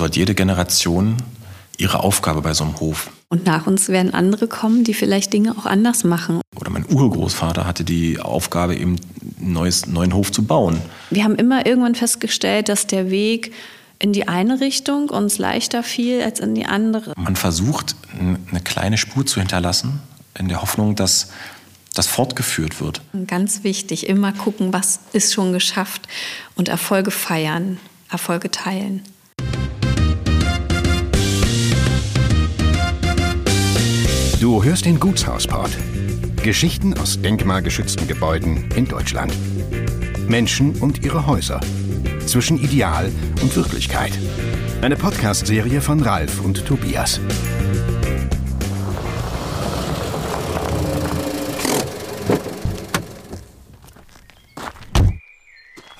so hat jede Generation ihre Aufgabe bei so einem Hof. Und nach uns werden andere kommen, die vielleicht Dinge auch anders machen. Oder mein Urgroßvater hatte die Aufgabe, eben einen neues, neuen Hof zu bauen. Wir haben immer irgendwann festgestellt, dass der Weg in die eine Richtung uns leichter fiel als in die andere. Man versucht, eine kleine Spur zu hinterlassen, in der Hoffnung, dass das fortgeführt wird. Ganz wichtig, immer gucken, was ist schon geschafft und Erfolge feiern, Erfolge teilen. Du hörst den Gutshausport. Geschichten aus denkmalgeschützten Gebäuden in Deutschland. Menschen und ihre Häuser. Zwischen Ideal und Wirklichkeit. Eine Podcast-Serie von Ralf und Tobias.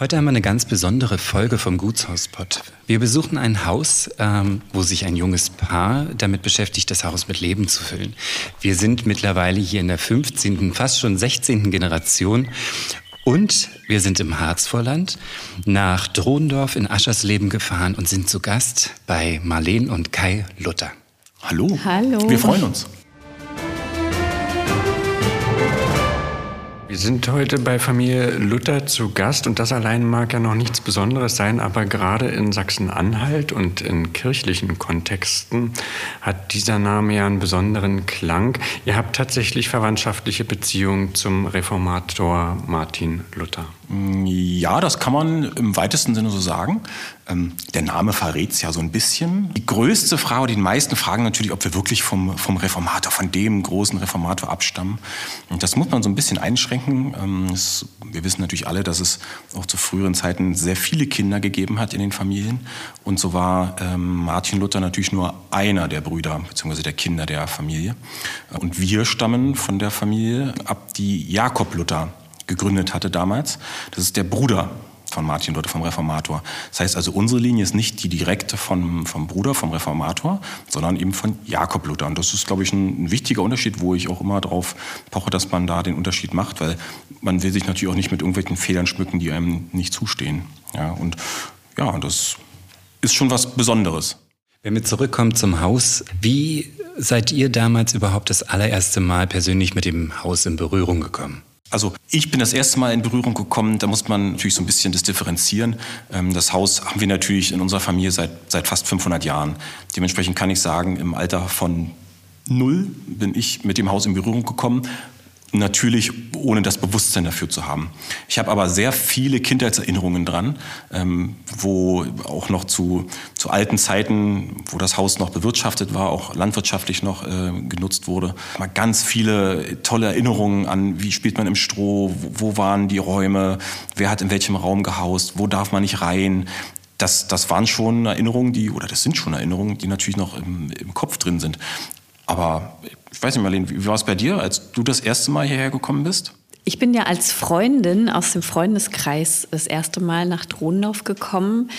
Heute haben wir eine ganz besondere Folge vom Gutshauspot. Wir besuchen ein Haus, ähm, wo sich ein junges Paar damit beschäftigt, das Haus mit Leben zu füllen. Wir sind mittlerweile hier in der 15., fast schon 16. Generation und wir sind im Harzvorland nach Drohendorf in Aschersleben gefahren und sind zu Gast bei Marleen und Kai Luther. Hallo. Hallo. Wir freuen uns. Wir sind heute bei Familie Luther zu Gast und das allein mag ja noch nichts Besonderes sein, aber gerade in Sachsen-Anhalt und in kirchlichen Kontexten hat dieser Name ja einen besonderen Klang. Ihr habt tatsächlich verwandtschaftliche Beziehungen zum Reformator Martin Luther. Ja, das kann man im weitesten Sinne so sagen. Ähm, der Name verrät es ja so ein bisschen. Die größte Frage, die meisten fragen natürlich, ob wir wirklich vom, vom Reformator, von dem großen Reformator abstammen. Und das muss man so ein bisschen einschränken. Ähm, wir wissen natürlich alle, dass es auch zu früheren Zeiten sehr viele Kinder gegeben hat in den Familien. Und so war ähm, Martin Luther natürlich nur einer der Brüder bzw. der Kinder der Familie. Und wir stammen von der Familie ab, die Jakob Luther gegründet hatte damals. Das ist der Bruder von Martin Luther, vom Reformator. Das heißt also, unsere Linie ist nicht die direkte vom, vom Bruder, vom Reformator, sondern eben von Jakob Luther. Und das ist, glaube ich, ein, ein wichtiger Unterschied, wo ich auch immer darauf poche, dass man da den Unterschied macht, weil man will sich natürlich auch nicht mit irgendwelchen Fehlern schmücken, die einem nicht zustehen. Ja, und ja, das ist schon was Besonderes. Wenn wir zurückkommen zum Haus, wie seid ihr damals überhaupt das allererste Mal persönlich mit dem Haus in Berührung gekommen? Also ich bin das erste Mal in Berührung gekommen, da muss man natürlich so ein bisschen das differenzieren. Ähm, das Haus haben wir natürlich in unserer Familie seit, seit fast 500 Jahren. Dementsprechend kann ich sagen, im Alter von null bin ich mit dem Haus in Berührung gekommen Natürlich ohne das Bewusstsein dafür zu haben. Ich habe aber sehr viele Kindheitserinnerungen dran, ähm, wo auch noch zu, zu alten Zeiten, wo das Haus noch bewirtschaftet war, auch landwirtschaftlich noch äh, genutzt wurde. Mal ganz viele tolle Erinnerungen an, wie spielt man im Stroh, wo, wo waren die Räume, wer hat in welchem Raum gehaust, wo darf man nicht rein. Das, das waren schon Erinnerungen, die, oder das sind schon Erinnerungen, die natürlich noch im, im Kopf drin sind. Aber ich weiß nicht, Marlene, wie war es bei dir, als du das erste Mal hierher gekommen bist? Ich bin ja als Freundin aus dem Freundeskreis das erste Mal nach Drohnlauf gekommen.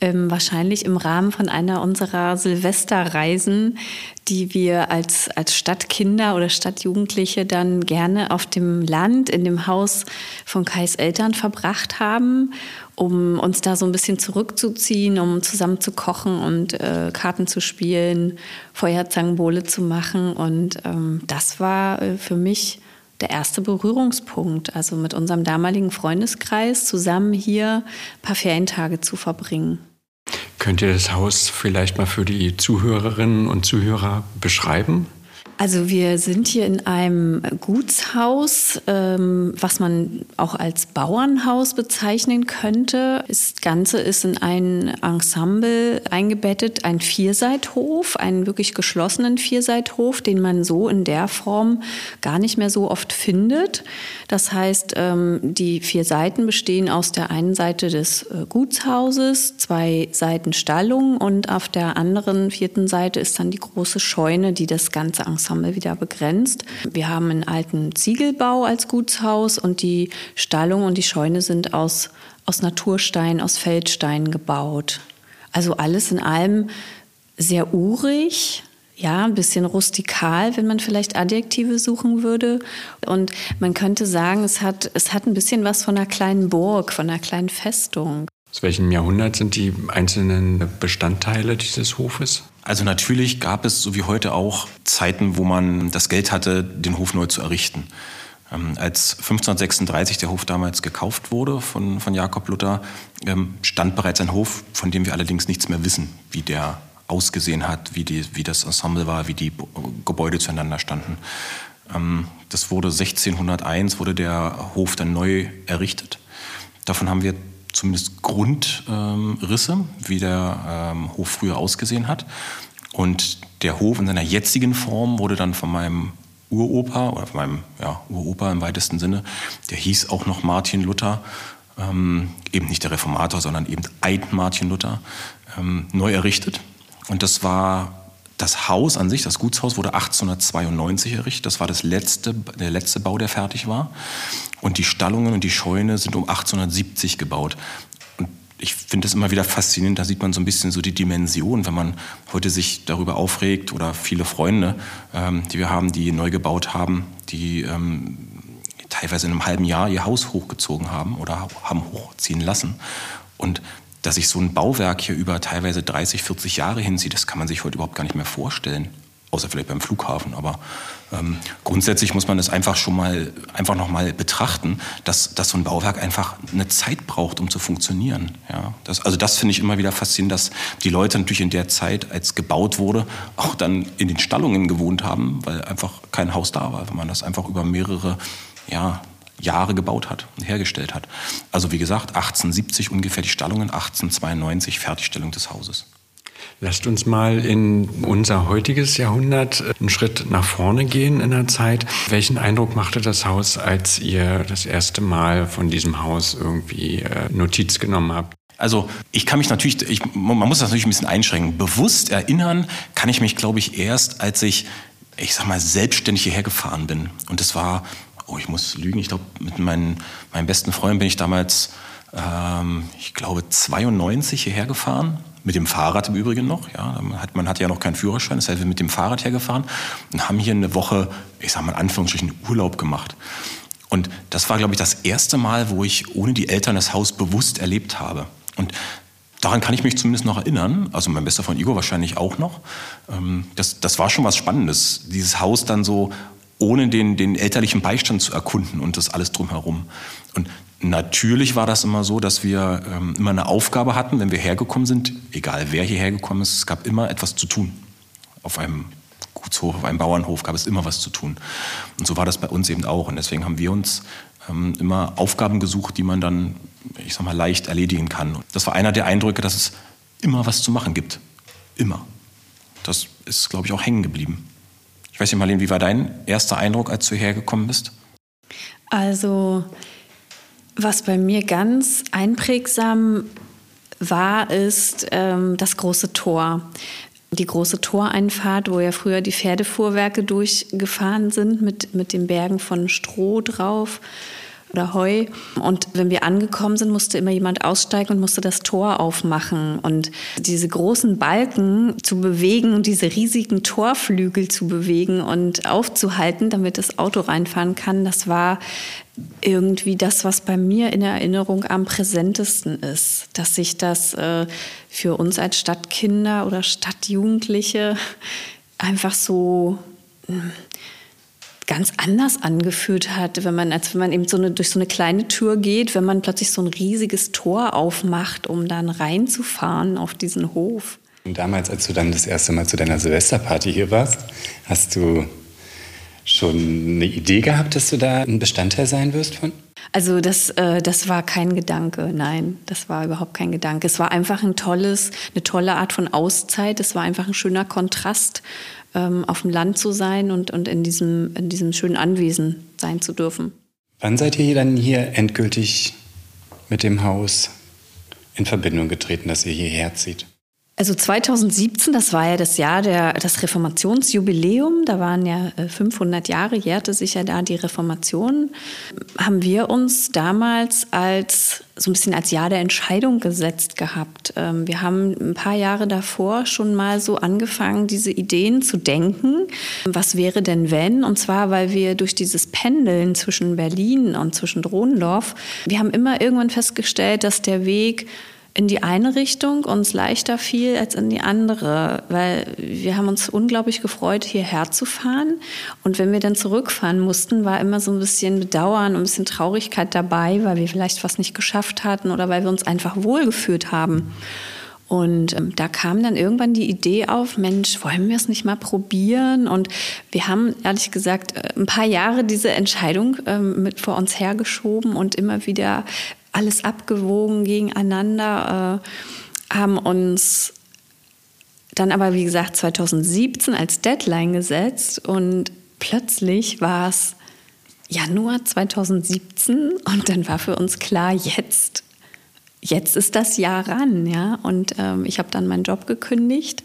Ähm, wahrscheinlich im Rahmen von einer unserer Silvesterreisen, die wir als, als Stadtkinder oder Stadtjugendliche dann gerne auf dem Land, in dem Haus von Kais Eltern verbracht haben, um uns da so ein bisschen zurückzuziehen, um zusammen zu kochen und äh, Karten zu spielen, Feuerzangenbowle zu machen. Und ähm, das war äh, für mich der erste Berührungspunkt, also mit unserem damaligen Freundeskreis zusammen hier ein paar Ferientage zu verbringen. Könnt ihr das Haus vielleicht mal für die Zuhörerinnen und Zuhörer beschreiben? Also wir sind hier in einem Gutshaus, ähm, was man auch als Bauernhaus bezeichnen könnte. Das Ganze ist in ein Ensemble eingebettet, ein Vierseithof, einen wirklich geschlossenen Vierseithof, den man so in der Form gar nicht mehr so oft findet. Das heißt, ähm, die vier Seiten bestehen aus der einen Seite des äh, Gutshauses, zwei Seiten Stallung und auf der anderen vierten Seite ist dann die große Scheune, die das ganze Ensemble Ensemble wieder begrenzt. Wir haben einen alten Ziegelbau als Gutshaus und die Stallung und die Scheune sind aus, aus Naturstein, aus Feldstein gebaut. Also alles in allem sehr urig, ja, ein bisschen rustikal, wenn man vielleicht Adjektive suchen würde. Und man könnte sagen, es hat, es hat ein bisschen was von einer kleinen Burg, von einer kleinen Festung. Aus welchem Jahrhundert sind die einzelnen Bestandteile dieses Hofes? Also natürlich gab es, so wie heute auch, Zeiten, wo man das Geld hatte, den Hof neu zu errichten. Ähm, als 1536 der Hof damals gekauft wurde von, von Jakob Luther, ähm, stand bereits ein Hof, von dem wir allerdings nichts mehr wissen, wie der ausgesehen hat, wie, die, wie das Ensemble war, wie die Gebäude zueinander standen. Ähm, das wurde 1601, wurde der Hof dann neu errichtet. Davon haben wir zumindest Grundrisse, wie der Hof früher ausgesehen hat. Und der Hof in seiner jetzigen Form wurde dann von meinem Uropa oder von meinem ja, Uropa im weitesten Sinne, der hieß auch noch Martin Luther, ähm, eben nicht der Reformator, sondern eben ein Martin Luther, ähm, neu errichtet. Und das war das Haus an sich, das Gutshaus wurde 1892 errichtet. Das war das letzte, der letzte Bau, der fertig war. Und die Stallungen und die Scheune sind um 1870 gebaut ich finde es immer wieder faszinierend, da sieht man so ein bisschen so die Dimension, wenn man heute sich darüber aufregt oder viele Freunde, ähm, die wir haben, die neu gebaut haben, die ähm, teilweise in einem halben Jahr ihr Haus hochgezogen haben oder haben hochziehen lassen. Und dass sich so ein Bauwerk hier über teilweise 30, 40 Jahre hinzieht, das kann man sich heute überhaupt gar nicht mehr vorstellen außer vielleicht beim Flughafen. Aber ähm, grundsätzlich muss man es einfach schon mal einfach noch mal betrachten, dass, dass so ein Bauwerk einfach eine Zeit braucht, um zu funktionieren. Ja, das, also das finde ich immer wieder faszinierend, dass die Leute natürlich in der Zeit, als gebaut wurde, auch dann in den Stallungen gewohnt haben, weil einfach kein Haus da war, wenn man das einfach über mehrere ja, Jahre gebaut hat und hergestellt hat. Also wie gesagt, 1870 ungefähr die Stallungen, 1892 Fertigstellung des Hauses. Lasst uns mal in unser heutiges Jahrhundert einen Schritt nach vorne gehen in der Zeit. Welchen Eindruck machte das Haus, als ihr das erste Mal von diesem Haus irgendwie äh, Notiz genommen habt? Also ich kann mich natürlich, ich, man muss das natürlich ein bisschen einschränken. Bewusst erinnern kann ich mich, glaube ich, erst, als ich, ich sag mal, selbstständig hierher gefahren bin. Und das war, oh, ich muss lügen, ich glaube, mit meinen, meinen besten Freunden bin ich damals, ähm, ich glaube, 92 hierher gefahren mit dem Fahrrad im Übrigen noch. Ja. Man, hat, man hat ja noch keinen Führerschein, das heißt, wir mit dem Fahrrad hergefahren und haben hier eine Woche, ich sage mal in Anführungsstrichen, Urlaub gemacht. Und das war, glaube ich, das erste Mal, wo ich ohne die Eltern das Haus bewusst erlebt habe. Und daran kann ich mich zumindest noch erinnern, also mein bester Freund Igor wahrscheinlich auch noch. Ähm, das, das war schon was Spannendes, dieses Haus dann so ohne den, den elterlichen Beistand zu erkunden und das alles drumherum. Und Natürlich war das immer so, dass wir ähm, immer eine Aufgabe hatten, wenn wir hergekommen sind, egal wer hierher gekommen ist, es gab immer etwas zu tun. Auf einem Gutshof, auf einem Bauernhof gab es immer was zu tun. Und so war das bei uns eben auch. Und deswegen haben wir uns ähm, immer Aufgaben gesucht, die man dann, ich sag mal, leicht erledigen kann. Und das war einer der Eindrücke, dass es immer was zu machen gibt. Immer. Das ist, glaube ich, auch hängen geblieben. Ich weiß nicht, Marlene, wie war dein erster Eindruck, als du hergekommen bist? Also, was bei mir ganz einprägsam war, ist ähm, das große Tor. Die große Toreinfahrt, wo ja früher die Pferdefuhrwerke durchgefahren sind mit, mit den Bergen von Stroh drauf oder Heu. Und wenn wir angekommen sind, musste immer jemand aussteigen und musste das Tor aufmachen. Und diese großen Balken zu bewegen und diese riesigen Torflügel zu bewegen und aufzuhalten, damit das Auto reinfahren kann, das war irgendwie das, was bei mir in Erinnerung am präsentesten ist. Dass sich das äh, für uns als Stadtkinder oder Stadtjugendliche einfach so hm, ganz anders angefühlt hat, wenn man, als wenn man eben so eine, durch so eine kleine Tür geht, wenn man plötzlich so ein riesiges Tor aufmacht, um dann reinzufahren auf diesen Hof. Und damals, als du dann das erste Mal zu deiner Silvesterparty hier warst, hast du schon eine Idee gehabt, dass du da ein Bestandteil sein wirst von? Also das, äh, das war kein Gedanke, nein, das war überhaupt kein Gedanke. Es war einfach ein tolles, eine tolle Art von Auszeit. Es war einfach ein schöner Kontrast ähm, auf dem Land zu sein und, und in, diesem, in diesem schönen Anwesen sein zu dürfen. Wann seid ihr dann hier endgültig mit dem Haus in Verbindung getreten, dass ihr hierher zieht? Also 2017, das war ja das Jahr der, das Reformationsjubiläum, da waren ja 500 äh, Jahre, jährte sich ja da die Reformation, haben wir uns damals als so ein bisschen als Jahr der Entscheidung gesetzt gehabt. Ähm, wir haben ein paar Jahre davor schon mal so angefangen, diese Ideen zu denken. Was wäre denn wenn? Und zwar, weil wir durch dieses Pendeln zwischen Berlin und zwischen Drohendorf, wir haben immer irgendwann festgestellt, dass der Weg in die eine Richtung uns leichter fiel als in die andere, weil wir haben uns unglaublich gefreut, hierher zu fahren. Und wenn wir dann zurückfahren mussten, war immer so ein bisschen Bedauern und ein bisschen Traurigkeit dabei, weil wir vielleicht was nicht geschafft hatten oder weil wir uns einfach wohlgefühlt haben. Und ähm, da kam dann irgendwann die Idee auf, Mensch, wollen wir es nicht mal probieren? Und wir haben ehrlich gesagt äh, ein paar Jahre diese Entscheidung ähm, mit vor uns hergeschoben und immer wieder alles abgewogen gegeneinander, äh, haben uns dann aber, wie gesagt, 2017 als Deadline gesetzt und plötzlich war es Januar 2017 und dann war für uns klar, jetzt, jetzt ist das Jahr ran, ja. Und ähm, ich habe dann meinen Job gekündigt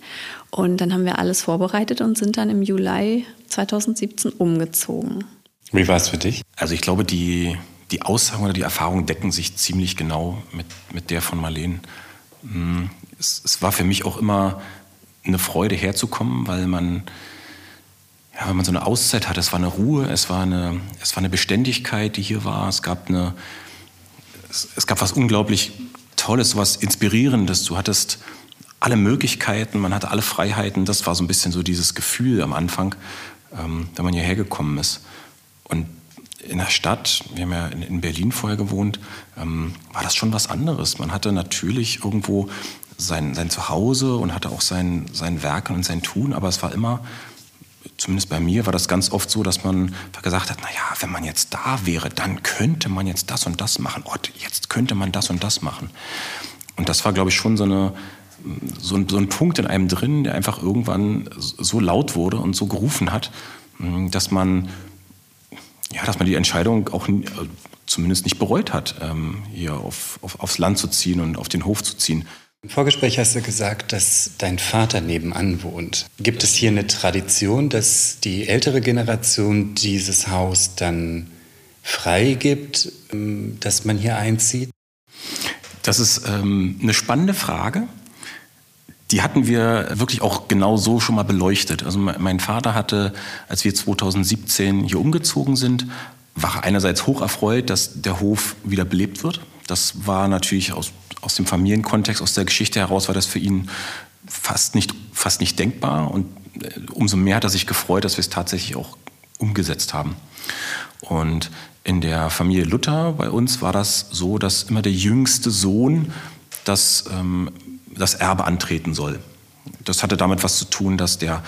und dann haben wir alles vorbereitet und sind dann im Juli 2017 umgezogen. Wie war es für dich? Also ich glaube, die die Aussagen oder die Erfahrungen decken sich ziemlich genau mit, mit der von Marleen. Hm, es, es, war für mich auch immer eine Freude herzukommen, weil man, ja, wenn man so eine Auszeit hatte, es war eine Ruhe, es war eine, es war eine Beständigkeit, die hier war. Es gab, eine, es, es gab was unglaublich Tolles, was Inspirierendes. Du hattest alle Möglichkeiten, man hatte alle Freiheiten. Das war so ein bisschen so dieses Gefühl am Anfang, ähm, wenn man hierher gekommen ist. Und in der Stadt, wir haben ja in Berlin vorher gewohnt, ähm, war das schon was anderes. Man hatte natürlich irgendwo sein, sein Zuhause und hatte auch sein, sein Werken und sein Tun, aber es war immer, zumindest bei mir, war das ganz oft so, dass man gesagt hat, naja, wenn man jetzt da wäre, dann könnte man jetzt das und das machen. Oh, jetzt könnte man das und das machen. Und das war, glaube ich, schon so, eine, so, ein, so ein Punkt in einem drin, der einfach irgendwann so laut wurde und so gerufen hat, dass man ja, dass man die Entscheidung auch äh, zumindest nicht bereut hat, ähm, hier auf, auf, aufs Land zu ziehen und auf den Hof zu ziehen. Im Vorgespräch hast du gesagt, dass dein Vater nebenan wohnt. Gibt es hier eine Tradition, dass die ältere Generation dieses Haus dann freigibt, ähm, dass man hier einzieht? Das ist ähm, eine spannende Frage die hatten wir wirklich auch genau so schon mal beleuchtet. Also mein Vater hatte, als wir 2017 hier umgezogen sind, war einerseits hoch erfreut, dass der Hof wieder belebt wird. Das war natürlich aus, aus dem Familienkontext, aus der Geschichte heraus, war das für ihn fast nicht, fast nicht denkbar. Und äh, umso mehr hat er sich gefreut, dass wir es tatsächlich auch umgesetzt haben. Und in der Familie Luther bei uns war das so, dass immer der jüngste Sohn das ähm, das Erbe antreten soll. Das hatte damit was zu tun, dass der,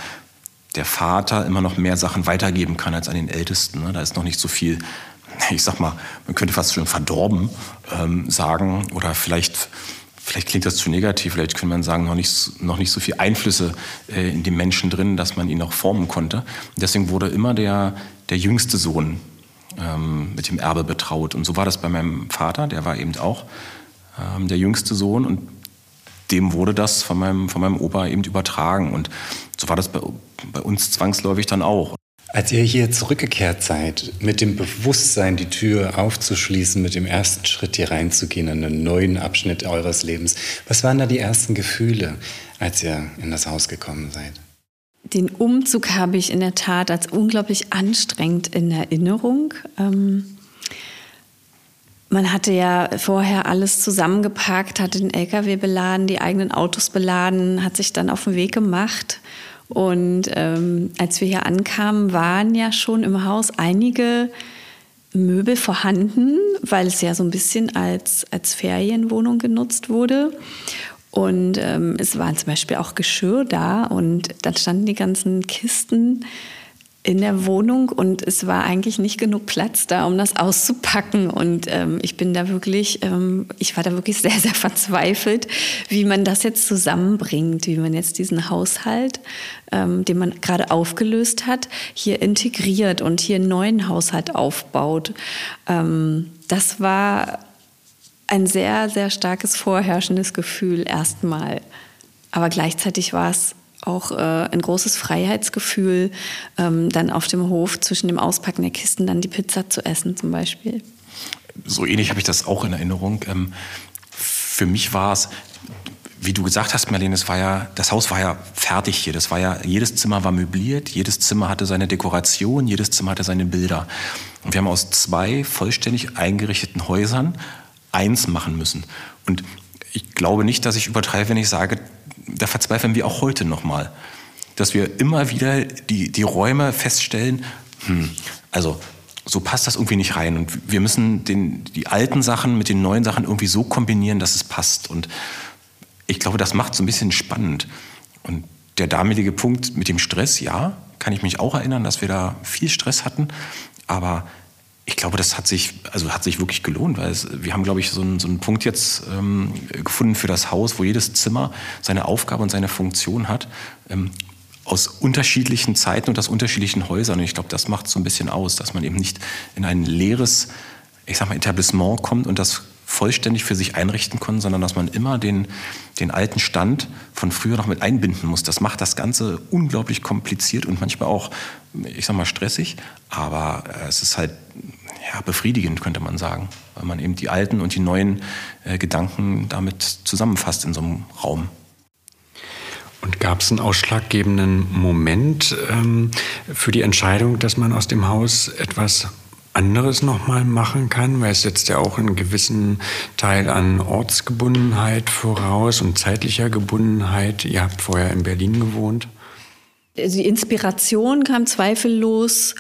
der Vater immer noch mehr Sachen weitergeben kann als an den Ältesten. Ne? Da ist noch nicht so viel, ich sag mal, man könnte fast schon verdorben ähm, sagen oder vielleicht vielleicht klingt das zu negativ, vielleicht könnte man sagen, noch nicht, noch nicht so viele Einflüsse äh, in dem Menschen drin, dass man ihn noch formen konnte. deswegen wurde immer der, der jüngste Sohn ähm, mit dem Erbe betraut. Und so war das bei meinem Vater, der war eben auch ähm, der jüngste Sohn. Und dem wurde das von meinem, von meinem Opa eben übertragen. Und so war das bei, bei uns zwangsläufig dann auch. Als ihr hier zurückgekehrt seid, mit dem Bewusstsein, die Tür aufzuschließen, mit dem ersten Schritt hier reinzugehen in einen neuen Abschnitt eures Lebens, was waren da die ersten Gefühle, als ihr in das Haus gekommen seid? Den Umzug habe ich in der Tat als unglaublich anstrengend in Erinnerung. Ähm man hatte ja vorher alles zusammengepackt, hatte den LKW beladen, die eigenen Autos beladen, hat sich dann auf den Weg gemacht. Und ähm, als wir hier ankamen, waren ja schon im Haus einige Möbel vorhanden, weil es ja so ein bisschen als, als Ferienwohnung genutzt wurde. Und ähm, es war zum Beispiel auch Geschirr da und dann standen die ganzen Kisten in der Wohnung und es war eigentlich nicht genug Platz da, um das auszupacken. Und ähm, ich bin da wirklich, ähm, ich war da wirklich sehr, sehr verzweifelt, wie man das jetzt zusammenbringt, wie man jetzt diesen Haushalt, ähm, den man gerade aufgelöst hat, hier integriert und hier einen neuen Haushalt aufbaut. Ähm, das war ein sehr, sehr starkes vorherrschendes Gefühl erstmal. Aber gleichzeitig war es auch äh, ein großes Freiheitsgefühl, ähm, dann auf dem Hof zwischen dem Auspacken der Kisten dann die Pizza zu essen zum Beispiel. So ähnlich habe ich das auch in Erinnerung. Ähm, für mich war es, wie du gesagt hast, Marlene, es war ja, das Haus war ja fertig hier. Das war ja, jedes Zimmer war möbliert, jedes Zimmer hatte seine Dekoration, jedes Zimmer hatte seine Bilder. Und wir haben aus zwei vollständig eingerichteten Häusern eins machen müssen. Und ich glaube nicht, dass ich übertreibe, wenn ich sage, da verzweifeln wir auch heute nochmal. Dass wir immer wieder die, die Räume feststellen, hm, also so passt das irgendwie nicht rein. Und wir müssen den, die alten Sachen mit den neuen Sachen irgendwie so kombinieren, dass es passt. Und ich glaube, das macht so ein bisschen spannend. Und der damalige Punkt mit dem Stress, ja, kann ich mich auch erinnern, dass wir da viel Stress hatten. Aber ich glaube, das hat sich, also hat sich wirklich gelohnt, weil es, wir haben, glaube ich, so einen, so einen Punkt jetzt ähm, gefunden für das Haus, wo jedes Zimmer seine Aufgabe und seine Funktion hat. Ähm, aus unterschiedlichen Zeiten und aus unterschiedlichen Häusern. Und ich glaube, das macht so ein bisschen aus, dass man eben nicht in ein leeres, ich sag mal, Etablissement kommt und das vollständig für sich einrichten kann, sondern dass man immer den, den alten Stand von früher noch mit einbinden muss. Das macht das Ganze unglaublich kompliziert und manchmal auch, ich sag mal, stressig. Aber äh, es ist halt ja, befriedigend, könnte man sagen, weil man eben die alten und die neuen äh, Gedanken damit zusammenfasst in so einem Raum. Und gab es einen ausschlaggebenden Moment ähm, für die Entscheidung, dass man aus dem Haus etwas anderes nochmal machen kann, weil es setzt ja auch einen gewissen Teil an Ortsgebundenheit voraus und zeitlicher Gebundenheit. Ihr habt vorher in Berlin gewohnt. Also die Inspiration kam zweifellos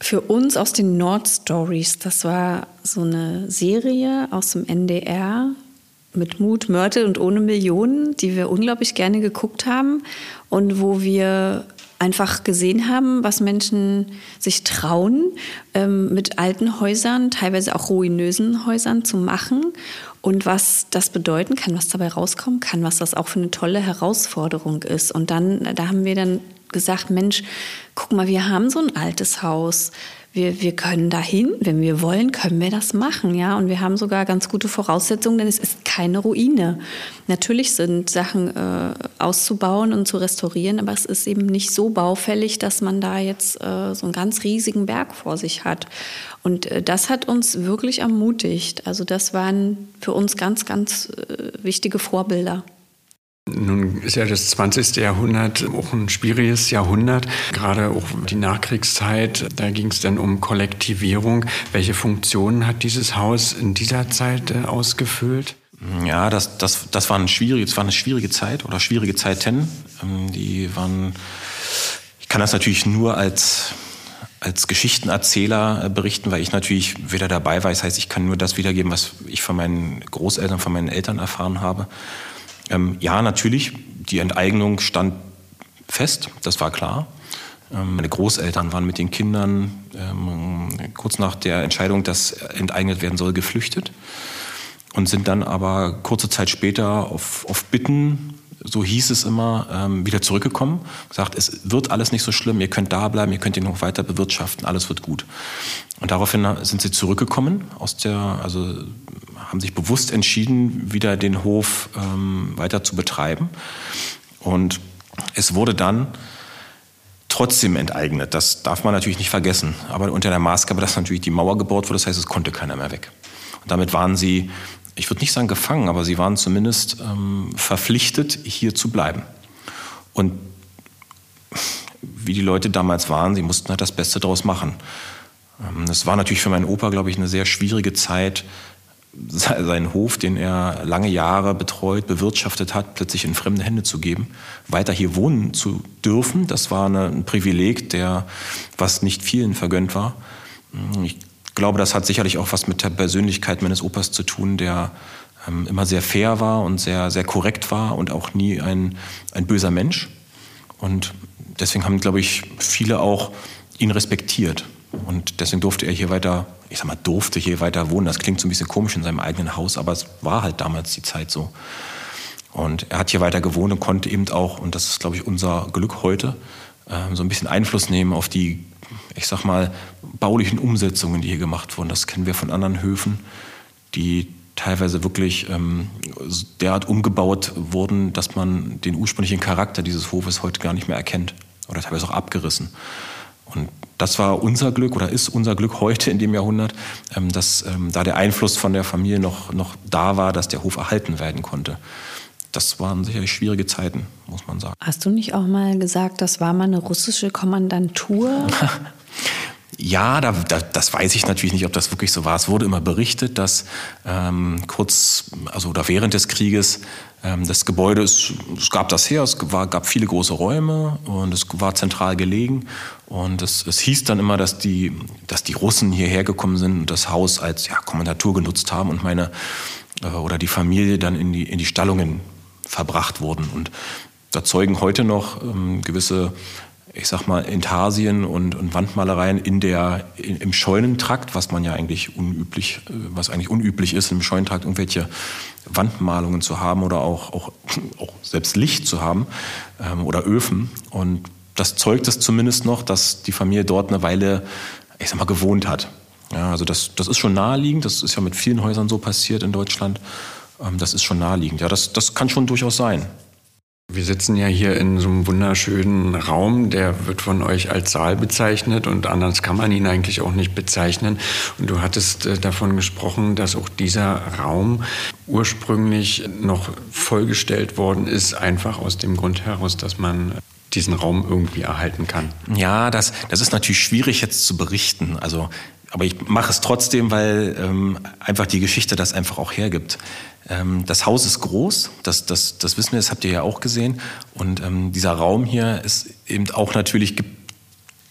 für uns aus den Nord Stories. Das war so eine Serie aus dem NDR, mit Mut, Mörtel und ohne Millionen, die wir unglaublich gerne geguckt haben und wo wir einfach gesehen haben, was Menschen sich trauen, ähm, mit alten Häusern, teilweise auch ruinösen Häusern zu machen und was das bedeuten kann, was dabei rauskommen kann, was das auch für eine tolle Herausforderung ist. Und dann, da haben wir dann gesagt, Mensch, guck mal, wir haben so ein altes Haus wir, wir können dahin, wenn wir wollen, können wir das machen, ja. Und wir haben sogar ganz gute Voraussetzungen, denn es ist keine Ruine. Natürlich sind Sachen äh, auszubauen und zu restaurieren, aber es ist eben nicht so baufällig, dass man da jetzt äh, so einen ganz riesigen Berg vor sich hat. Und äh, das hat uns wirklich ermutigt. Also das waren für uns ganz, ganz äh, wichtige Vorbilder. Nun ist ja das 20. Jahrhundert auch ein schwieriges Jahrhundert, gerade auch die Nachkriegszeit. Da ging es dann um Kollektivierung. Welche Funktionen hat dieses Haus in dieser Zeit äh, ausgefüllt? Ja, das, das, das, war eine schwierige, das war eine schwierige Zeit oder schwierige Zeiten. Ähm, die waren, ich kann das natürlich nur als, als Geschichtenerzähler äh, berichten, weil ich natürlich weder dabei war. Das heißt, ich kann nur das wiedergeben, was ich von meinen Großeltern, von meinen Eltern erfahren habe. Ähm, ja, natürlich, die Enteignung stand fest, das war klar. Ähm, meine Großeltern waren mit den Kindern ähm, kurz nach der Entscheidung, dass enteignet werden soll, geflüchtet und sind dann aber kurze Zeit später auf, auf Bitten, so hieß es immer, ähm, wieder zurückgekommen. Gesagt, es wird alles nicht so schlimm, ihr könnt da bleiben, ihr könnt ihn noch weiter bewirtschaften, alles wird gut. Und daraufhin sind sie zurückgekommen aus der, also haben sich bewusst entschieden, wieder den Hof ähm, weiter zu betreiben. Und es wurde dann trotzdem enteignet. Das darf man natürlich nicht vergessen. Aber unter der Maßgabe, dass natürlich die Mauer gebaut wurde, das heißt, es konnte keiner mehr weg. Und damit waren sie, ich würde nicht sagen gefangen, aber sie waren zumindest ähm, verpflichtet, hier zu bleiben. Und wie die Leute damals waren, sie mussten halt das Beste daraus machen. Es ähm, war natürlich für meinen Opa, glaube ich, eine sehr schwierige Zeit, seinen Hof, den er lange Jahre betreut, bewirtschaftet hat, plötzlich in fremde Hände zu geben, weiter hier wohnen zu dürfen. Das war eine, ein Privileg, der, was nicht vielen vergönnt war. Ich glaube, das hat sicherlich auch was mit der Persönlichkeit meines Opas zu tun, der ähm, immer sehr fair war und sehr, sehr korrekt war und auch nie ein, ein böser Mensch. Und deswegen haben, glaube ich, viele auch ihn respektiert. Und deswegen durfte er hier weiter, ich sag mal, durfte hier weiter wohnen. Das klingt so ein bisschen komisch in seinem eigenen Haus, aber es war halt damals die Zeit so. Und er hat hier weiter gewohnt und konnte eben auch, und das ist, glaube ich, unser Glück heute, ähm, so ein bisschen Einfluss nehmen auf die, ich sag mal, baulichen Umsetzungen, die hier gemacht wurden. Das kennen wir von anderen Höfen, die teilweise wirklich ähm, derart umgebaut wurden, dass man den ursprünglichen Charakter dieses Hofes heute gar nicht mehr erkennt oder teilweise auch abgerissen. Und das war unser Glück oder ist unser Glück heute in dem Jahrhundert, ähm, dass ähm, da der Einfluss von der Familie noch, noch da war, dass der Hof erhalten werden konnte. Das waren sicherlich schwierige Zeiten, muss man sagen. Hast du nicht auch mal gesagt, das war mal eine russische Kommandantur? Ja, da, da, das weiß ich natürlich nicht, ob das wirklich so war. Es wurde immer berichtet, dass ähm, kurz, also oder während des Krieges ähm, das Gebäude, es, es gab das her, es war, gab viele große Räume und es war zentral gelegen. Und es, es hieß dann immer, dass die, dass die Russen hierher gekommen sind und das Haus als ja, Kommandatur genutzt haben und meine äh, oder die Familie dann in die, in die Stallungen verbracht wurden. Und da zeugen heute noch ähm, gewisse ich sag mal, Intarsien und, und Wandmalereien in der, in, im Scheunentrakt, was man ja eigentlich unüblich, äh, was eigentlich unüblich ist, im Scheunentrakt irgendwelche Wandmalungen zu haben oder auch, auch, auch selbst Licht zu haben ähm, oder Öfen. Und das zeugt es zumindest noch, dass die Familie dort eine Weile, ich sag mal, gewohnt hat. Ja, also das, das ist schon naheliegend, das ist ja mit vielen Häusern so passiert in Deutschland. Ähm, das ist schon naheliegend. Ja, das, das kann schon durchaus sein. Wir sitzen ja hier in so einem wunderschönen Raum, der wird von euch als Saal bezeichnet und anders kann man ihn eigentlich auch nicht bezeichnen. Und du hattest äh, davon gesprochen, dass auch dieser Raum ursprünglich noch vollgestellt worden ist, einfach aus dem Grund heraus, dass man diesen Raum irgendwie erhalten kann. Ja, das, das ist natürlich schwierig jetzt zu berichten. Also aber ich mache es trotzdem, weil ähm, einfach die Geschichte das einfach auch hergibt. Ähm, das Haus ist groß, das, das, das wissen wir, das habt ihr ja auch gesehen. Und ähm, dieser Raum hier ist eben auch natürlich,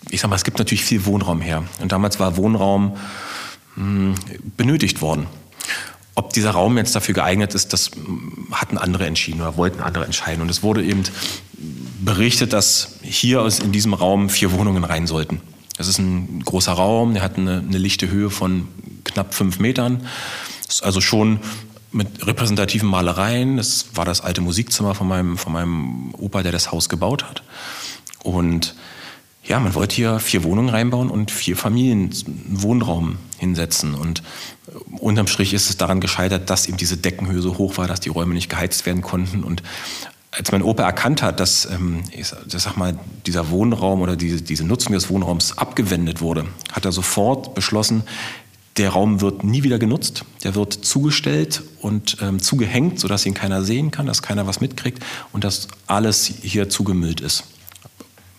ich sag mal, es gibt natürlich viel Wohnraum her. Und damals war Wohnraum mh, hm, benötigt worden. Ob dieser Raum jetzt dafür geeignet ist, das hatten andere entschieden oder wollten andere entscheiden. Und es wurde eben berichtet, dass hier in diesem Raum vier Wohnungen rein sollten. Das ist ein großer Raum, der hat eine, eine lichte Höhe von knapp fünf Metern. Das ist also schon mit repräsentativen Malereien. Das war das alte Musikzimmer von meinem, von meinem Opa, der das Haus gebaut hat. Und ja, man wollte hier vier Wohnungen reinbauen und vier Familien Wohnraum hinsetzen. Und unterm Strich ist es daran gescheitert, dass eben diese Deckenhöhe so hoch war, dass die Räume nicht geheizt werden konnten. Und als mein Opa erkannt hat, dass ähm, ich sag mal, dieser Wohnraum oder diese, diese Nutzung des Wohnraums abgewendet wurde, hat er sofort beschlossen, der Raum wird nie wieder genutzt. Der wird zugestellt und ähm, zugehängt, sodass ihn keiner sehen kann, dass keiner was mitkriegt und dass alles hier zugemüllt ist.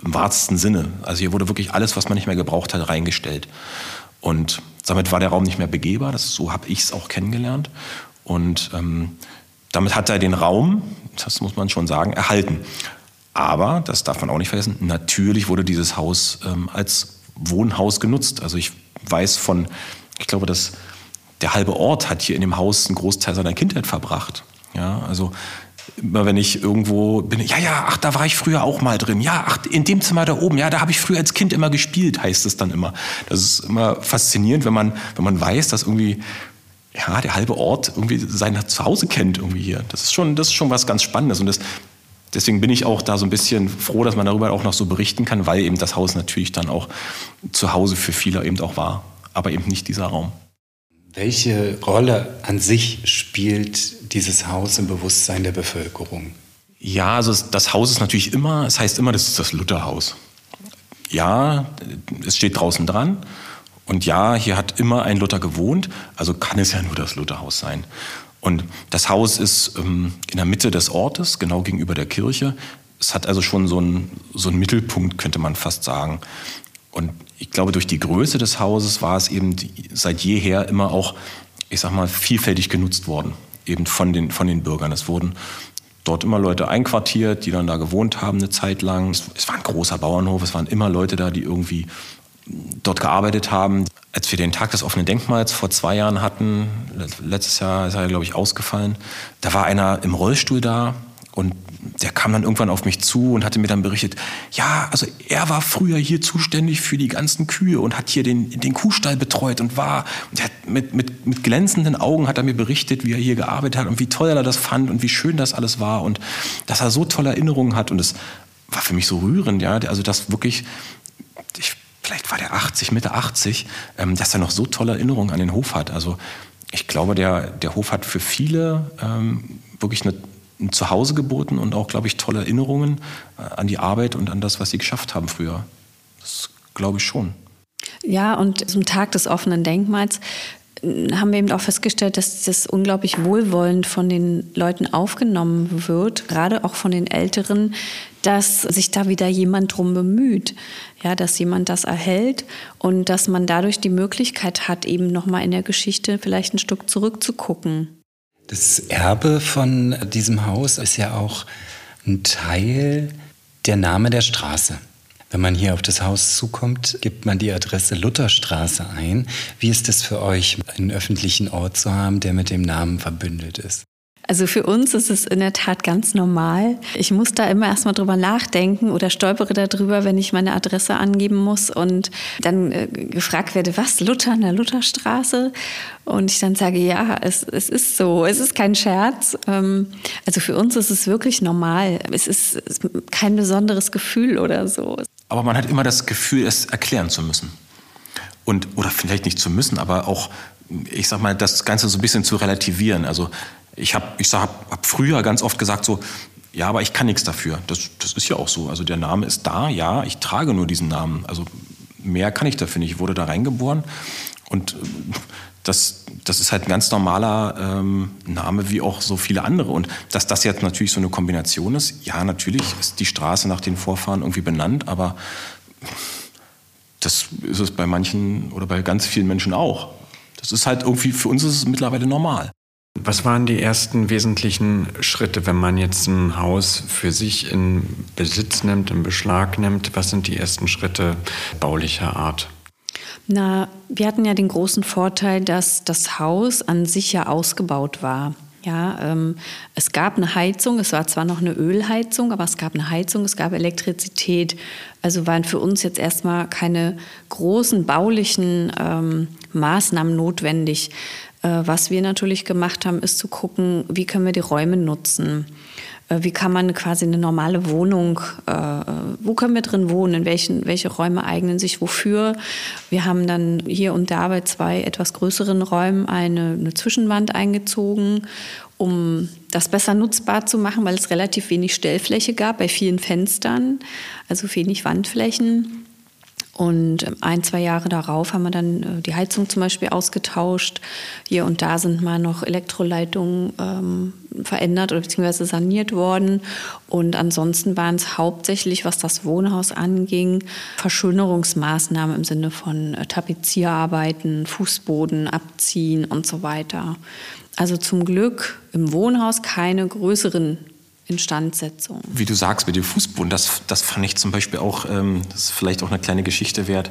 Im wahrsten Sinne. Also hier wurde wirklich alles, was man nicht mehr gebraucht hat, reingestellt. Und damit war der Raum nicht mehr begehbar. Das, so habe ich es auch kennengelernt. Und ähm, damit hat er den Raum, das muss man schon sagen, erhalten. Aber, das darf man auch nicht vergessen, natürlich wurde dieses Haus ähm, als Wohnhaus genutzt. Also ich weiß von, ich glaube, dass der halbe Ort hat hier in dem Haus einen Großteil seiner Kindheit verbracht. Ja, also immer wenn ich irgendwo bin, ja, ja, ach, da war ich früher auch mal drin. Ja, ach, in dem Zimmer da oben, ja, da habe ich früher als Kind immer gespielt, heißt es dann immer. Das ist immer faszinierend, wenn man, wenn man weiß, dass irgendwie ja, der halbe Ort irgendwie sein Zuhause kennt irgendwie hier. Das ist schon, das ist schon was ganz Spannendes und das, deswegen bin ich auch da so ein bisschen froh, dass man darüber auch noch so berichten kann, weil eben das Haus natürlich dann auch zu Hause für viele eben auch war, aber eben nicht dieser Raum. Welche Rolle an sich spielt dieses Haus im Bewusstsein der Bevölkerung? Ja, also das Haus ist natürlich immer, es heißt immer, das ist das Lutherhaus. Ja, es steht draußen dran. Und ja, hier hat immer ein Luther gewohnt, also kann es ja nur das Lutherhaus sein. Und das Haus ist ähm, in der Mitte des Ortes, genau gegenüber der Kirche. Es hat also schon so einen, so einen Mittelpunkt, könnte man fast sagen. Und ich glaube, durch die Größe des Hauses war es eben seit jeher immer auch, ich sag mal, vielfältig genutzt worden, eben von den, von den Bürgern. Es wurden dort immer Leute einquartiert, die dann da gewohnt haben eine Zeit lang. Es, es war ein großer Bauernhof, es waren immer Leute da, die irgendwie dort gearbeitet haben. Als wir den Tag des offenen Denkmals vor zwei Jahren hatten, letztes Jahr ist er, glaube ich, ausgefallen, da war einer im Rollstuhl da und der kam dann irgendwann auf mich zu und hatte mir dann berichtet, ja, also er war früher hier zuständig für die ganzen Kühe und hat hier den, den Kuhstall betreut und war, und mit, mit, mit glänzenden Augen hat er mir berichtet, wie er hier gearbeitet hat und wie toll er das fand und wie schön das alles war und dass er so tolle Erinnerungen hat und es war für mich so rührend, ja, also das wirklich, ich vielleicht war der 80, Mitte 80, ähm, dass er noch so tolle Erinnerungen an den Hof hat. Also ich glaube, der, der Hof hat für viele ähm, wirklich eine, ein Zuhause geboten und auch, glaube ich, tolle Erinnerungen äh, an die Arbeit und an das, was sie geschafft haben früher. Das glaube ich schon. Ja, und zum Tag des offenen Denkmals haben wir eben auch festgestellt, dass das unglaublich wohlwollend von den Leuten aufgenommen wird, gerade auch von den Älteren, dass sich da wieder jemand drum bemüht, ja, dass jemand das erhält und dass man dadurch die Möglichkeit hat, eben nochmal in der Geschichte vielleicht ein Stück zurückzugucken. Das Erbe von diesem Haus ist ja auch ein Teil der Name der Straße. Wenn man hier auf das Haus zukommt, gibt man die Adresse Lutherstraße ein. Wie ist es für euch, einen öffentlichen Ort zu haben, der mit dem Namen verbündet ist? Also für uns ist es in der Tat ganz normal. Ich muss da immer erstmal drüber nachdenken oder stolpere darüber, wenn ich meine Adresse angeben muss und dann äh, gefragt werde, was, Luther in der Lutherstraße? Und ich dann sage, ja, es, es ist so, es ist kein Scherz. Ähm, also für uns ist es wirklich normal. Es ist kein besonderes Gefühl oder so. Aber man hat immer das Gefühl, es erklären zu müssen. Und, oder vielleicht nicht zu müssen, aber auch, ich sag mal, das Ganze so ein bisschen zu relativieren. Also ich habe ich hab, hab früher ganz oft gesagt so, ja, aber ich kann nichts dafür. Das, das ist ja auch so. Also der Name ist da, ja, ich trage nur diesen Namen. Also mehr kann ich dafür nicht. Ich wurde da reingeboren und äh, das, das ist halt ein ganz normaler ähm, Name wie auch so viele andere. Und dass das jetzt natürlich so eine Kombination ist, ja, natürlich ist die Straße nach den Vorfahren irgendwie benannt, aber das ist es bei manchen oder bei ganz vielen Menschen auch. Das ist halt irgendwie, für uns ist es mittlerweile normal. Was waren die ersten wesentlichen Schritte, wenn man jetzt ein Haus für sich in Besitz nimmt, in Beschlag nimmt? Was sind die ersten Schritte baulicher Art? Na, wir hatten ja den großen Vorteil, dass das Haus an sich ja ausgebaut war. Ja, ähm, es gab eine Heizung, es war zwar noch eine Ölheizung, aber es gab eine Heizung, es gab Elektrizität. Also waren für uns jetzt erstmal keine großen baulichen ähm, Maßnahmen notwendig. Äh, was wir natürlich gemacht haben, ist zu gucken, wie können wir die Räume nutzen. Äh, wie kann man quasi eine normale Wohnung, äh, wo können wir drin wohnen, in welchen, welche Räume eignen sich wofür. Wir haben dann hier und da bei zwei etwas größeren Räumen eine, eine Zwischenwand eingezogen, um das besser nutzbar zu machen, weil es relativ wenig Stellfläche gab bei vielen Fenstern, also wenig Wandflächen. Und ein, zwei Jahre darauf haben wir dann äh, die Heizung zum Beispiel ausgetauscht. Hier und da sind mal noch Elektroleitungen ähm, verändert oder beziehungsweise saniert worden. Und ansonsten waren es hauptsächlich, was das Wohnhaus anging, Verschönerungsmaßnahmen im Sinne von äh, Tapezierarbeiten, Fußboden abziehen und so weiter. Also zum Glück im Wohnhaus keine größeren Instandsetzung. Wie du sagst mit dem Fußboden, das, das fand ich zum Beispiel auch, ähm, das ist vielleicht auch eine kleine Geschichte wert.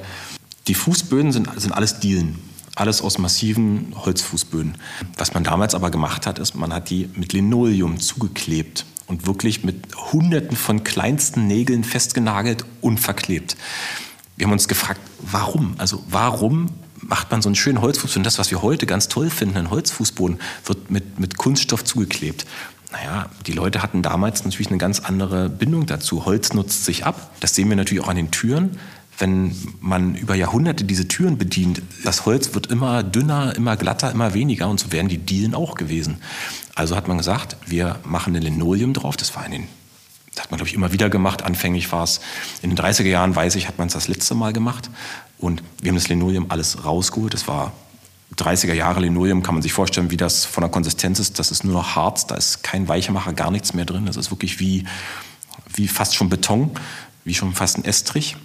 Die Fußböden sind, sind alles Dielen. Alles aus massiven Holzfußböden. Was man damals aber gemacht hat, ist, man hat die mit Linoleum zugeklebt und wirklich mit hunderten von kleinsten Nägeln festgenagelt und verklebt. Wir haben uns gefragt, warum? Also warum macht man so einen schönen Holzfußboden? Das, was wir heute ganz toll finden, ein Holzfußboden, wird mit, mit Kunststoff zugeklebt. Naja, die Leute hatten damals natürlich eine ganz andere Bindung dazu. Holz nutzt sich ab. Das sehen wir natürlich auch an den Türen. Wenn man über Jahrhunderte diese Türen bedient, das Holz wird immer dünner, immer glatter, immer weniger und so wären die Dielen auch gewesen. Also hat man gesagt, wir machen ein Linoleum drauf. Das war in den das hat man, glaube ich, immer wieder gemacht. Anfänglich war es in den 30er Jahren, weiß ich, hat man es das letzte Mal gemacht. Und wir haben das Linoleum alles rausgeholt. Das war 30er Jahre Linoleum kann man sich vorstellen, wie das von der Konsistenz ist. Das ist nur noch Harz, da ist kein Weichemacher, gar nichts mehr drin. Das ist wirklich wie, wie fast schon Beton, wie schon fast ein Estrich.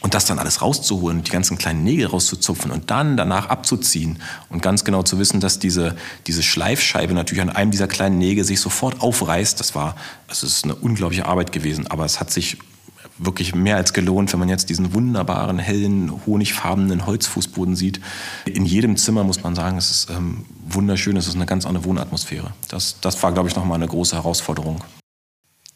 Und das dann alles rauszuholen, die ganzen kleinen Nägel rauszuzupfen und dann danach abzuziehen und ganz genau zu wissen, dass diese, diese Schleifscheibe natürlich an einem dieser kleinen Nägel sich sofort aufreißt, das war, es ist eine unglaubliche Arbeit gewesen, aber es hat sich wirklich mehr als gelohnt, wenn man jetzt diesen wunderbaren, hellen, honigfarbenen Holzfußboden sieht. In jedem Zimmer muss man sagen, es ist ähm, wunderschön, es ist eine ganz andere Wohnatmosphäre. Das, das war, glaube ich, nochmal eine große Herausforderung.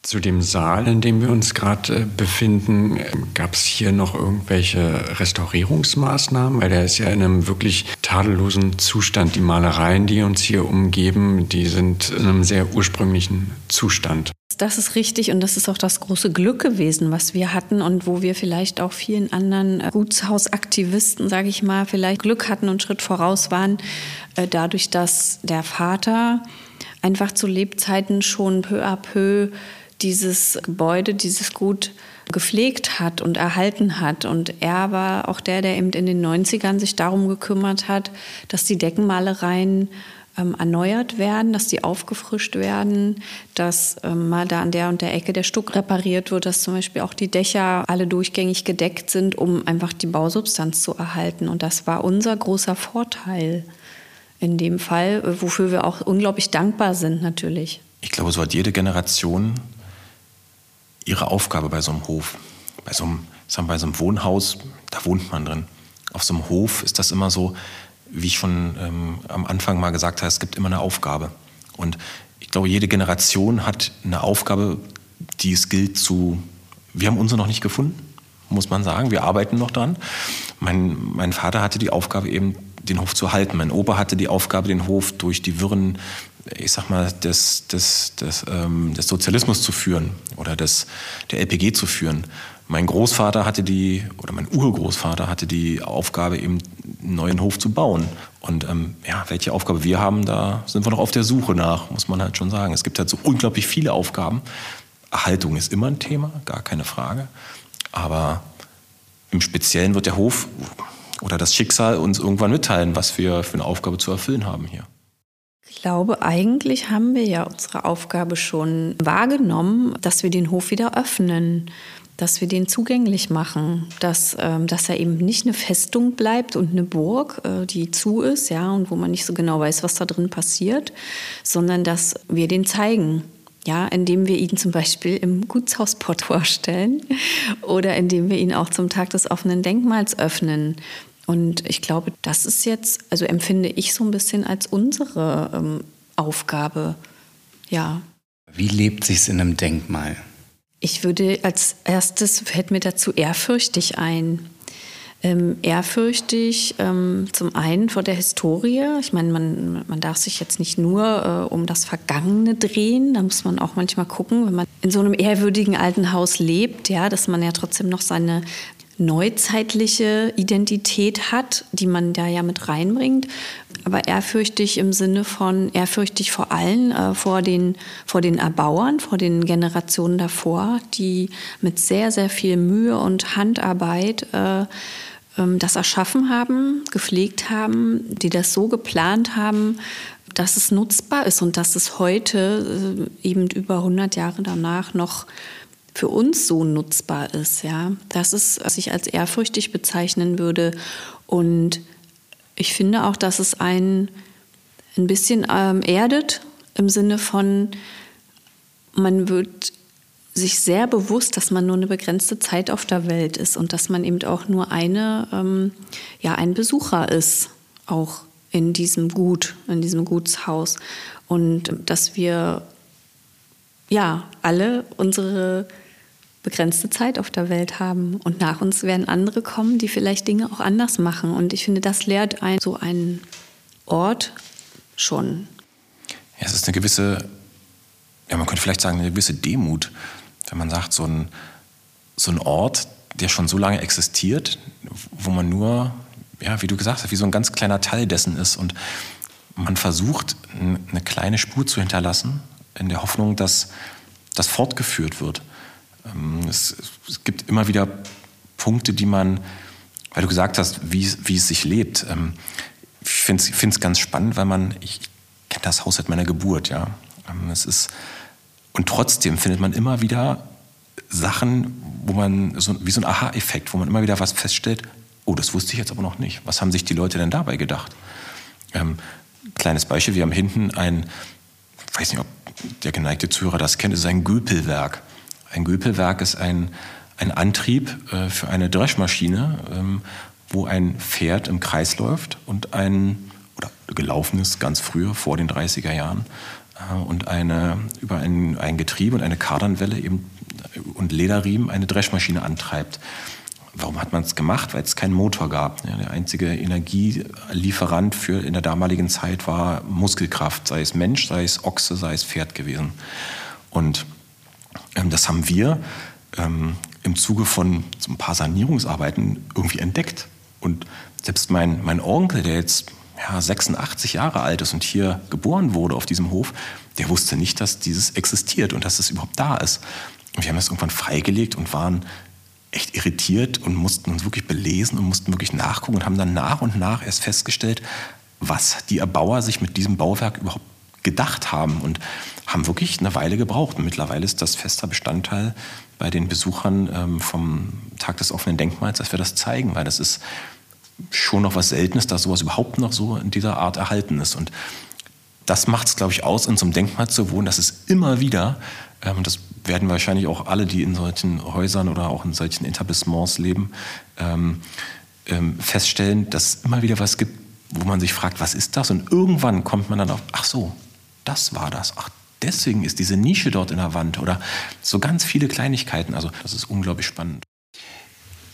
Zu dem Saal, in dem wir uns gerade äh, befinden, gab es hier noch irgendwelche Restaurierungsmaßnahmen? Weil der ist ja in einem wirklich tadellosen Zustand. Die Malereien, die uns hier umgeben, die sind in einem sehr ursprünglichen Zustand. Das ist richtig und das ist auch das große Glück gewesen, was wir hatten und wo wir vielleicht auch vielen anderen äh, Gutshausaktivisten, sage ich mal, vielleicht Glück hatten und Schritt voraus waren, äh, dadurch, dass der Vater einfach zu Lebzeiten schon peu à peu dieses Gebäude, dieses Gut gepflegt hat und erhalten hat. Und er war auch der, der eben in den 90ern sich darum gekümmert hat, dass die Deckenmalereien ähm, erneuert werden, dass die aufgefrischt werden, dass ähm, mal da an der und der Ecke der Stuck repariert wird, dass zum Beispiel auch die Dächer alle durchgängig gedeckt sind, um einfach die Bausubstanz zu erhalten. Und das war unser großer Vorteil in dem Fall, äh, wofür wir auch unglaublich dankbar sind natürlich. Ich glaube, so hat jede Generation ihre Aufgabe bei so einem Hof. Bei so einem, sagen wir, bei so einem Wohnhaus, da wohnt man drin. Auf so einem Hof ist das immer so, wie ich schon ähm, am Anfang mal gesagt habe, es gibt immer eine Aufgabe. Und ich glaube, jede Generation hat eine Aufgabe, die es gilt zu. Wir haben unsere noch nicht gefunden, muss man sagen. Wir arbeiten noch dran. Mein, mein Vater hatte die Aufgabe eben, den Hof zu halten. Mein Opa hatte die Aufgabe, den Hof durch die Wirren, ich sag mal, des, des, des, ähm, des Sozialismus zu führen oder des, der LPG zu führen. Mein Großvater hatte die, oder mein Urgroßvater hatte die Aufgabe, eben einen neuen Hof zu bauen. Und ähm, ja, welche Aufgabe wir haben, da sind wir noch auf der Suche nach, muss man halt schon sagen. Es gibt halt so unglaublich viele Aufgaben. Erhaltung ist immer ein Thema, gar keine Frage. Aber im Speziellen wird der Hof oder das Schicksal uns irgendwann mitteilen, was wir für eine Aufgabe zu erfüllen haben hier. Ich glaube, eigentlich haben wir ja unsere Aufgabe schon wahrgenommen, dass wir den Hof wieder öffnen dass wir den zugänglich machen, dass, ähm, dass er eben nicht eine Festung bleibt und eine Burg, äh, die zu ist, ja, und wo man nicht so genau weiß, was da drin passiert, sondern dass wir den zeigen. Ja, indem wir ihn zum Beispiel im Gutshauspott vorstellen oder indem wir ihn auch zum Tag des offenen Denkmals öffnen. Und ich glaube, das ist jetzt, also empfinde ich so ein bisschen als unsere ähm, Aufgabe. Ja. Wie lebt sich's in einem Denkmal? Ich würde als erstes, fällt mir dazu ehrfürchtig ein. Ähm, ehrfürchtig ähm, zum einen vor der Historie. Ich meine, man, man darf sich jetzt nicht nur äh, um das Vergangene drehen. Da muss man auch manchmal gucken, wenn man in so einem ehrwürdigen alten Haus lebt, ja, dass man ja trotzdem noch seine neuzeitliche Identität hat, die man da ja mit reinbringt, aber ehrfürchtig im Sinne von ehrfürchtig vor allen, äh, vor, den, vor den Erbauern, vor den Generationen davor, die mit sehr, sehr viel Mühe und Handarbeit äh, ähm, das erschaffen haben, gepflegt haben, die das so geplant haben, dass es nutzbar ist und dass es heute, äh, eben über 100 Jahre danach, noch für uns so nutzbar ist. Ja, das ist, was ich als ehrfürchtig bezeichnen würde. Und ich finde auch, dass es einen ein bisschen ähm, erdet im Sinne von, man wird sich sehr bewusst, dass man nur eine begrenzte Zeit auf der Welt ist und dass man eben auch nur eine, ähm, ja, ein Besucher ist, auch in diesem Gut, in diesem Gutshaus. Und dass wir ja alle unsere begrenzte Zeit auf der Welt haben. Und nach uns werden andere kommen, die vielleicht Dinge auch anders machen. Und ich finde, das lehrt ein, so einen Ort schon. Ja, es ist eine gewisse, ja, man könnte vielleicht sagen, eine gewisse Demut, wenn man sagt, so ein, so ein Ort, der schon so lange existiert, wo man nur, ja, wie du gesagt hast, wie so ein ganz kleiner Teil dessen ist. Und man versucht, eine kleine Spur zu hinterlassen, in der Hoffnung, dass das fortgeführt wird. Ähm, es, es, gibt immer wieder Punkte, die man, weil du gesagt hast, wie, wie es sich lebt. Ähm, ich finde es ganz spannend, weil man, ich kenne das Haus seit meiner Geburt, ja. Ähm, es ist, und trotzdem findet man immer wieder Sachen, wo man, so, wie so ein Aha-Effekt, wo man immer wieder was feststellt, oh, das wusste ich jetzt aber noch nicht. Was haben sich die Leute denn dabei gedacht? Ähm, kleines Beispiel, wir haben hinten ein, ich weiß nicht, ob der geneigte Zuhörer das kennt, es ist ein Göpelwerk. Ein Göpelwerk ist ein, ein Antrieb äh, für eine Dreschmaschine, ähm, wo ein Pferd im Kreis läuft und ein, oder gelaufen ist ganz früher, vor den 30er Jahren, äh, und eine, über ein, ein Getriebe und eine Kardanwelle eben, äh, und Lederriemen eine Dreschmaschine antreibt. Warum hat man es gemacht? Weil es keinen Motor gab. Ja, der einzige Energielieferant für in der damaligen Zeit war Muskelkraft, sei es Mensch, sei es Ochse, sei es Pferd gewesen. Und das haben wir ähm, im Zuge von so ein paar Sanierungsarbeiten irgendwie entdeckt. Und selbst mein, mein Onkel, der jetzt ja, 86 Jahre alt ist und hier geboren wurde auf diesem Hof, der wusste nicht, dass dieses existiert und dass es überhaupt da ist. wir haben das irgendwann freigelegt und waren echt irritiert und mussten uns wirklich belesen und mussten wirklich nachgucken und haben dann nach und nach erst festgestellt, was die Erbauer sich mit diesem Bauwerk überhaupt gedacht haben und haben wirklich eine Weile gebraucht. Und mittlerweile ist das fester Bestandteil bei den Besuchern ähm, vom Tag des offenen Denkmals, dass wir das zeigen, weil das ist schon noch was Seltenes, dass sowas überhaupt noch so in dieser Art erhalten ist. Und das macht es, glaube ich, aus, in so einem Denkmal zu wohnen, dass es immer wieder, ähm, das werden wahrscheinlich auch alle, die in solchen Häusern oder auch in solchen Etablissements leben, ähm, ähm, feststellen, dass es immer wieder was gibt, wo man sich fragt, was ist das? Und irgendwann kommt man dann auf, ach so, das war das. Ach, deswegen ist diese Nische dort in der Wand oder so ganz viele Kleinigkeiten. Also das ist unglaublich spannend.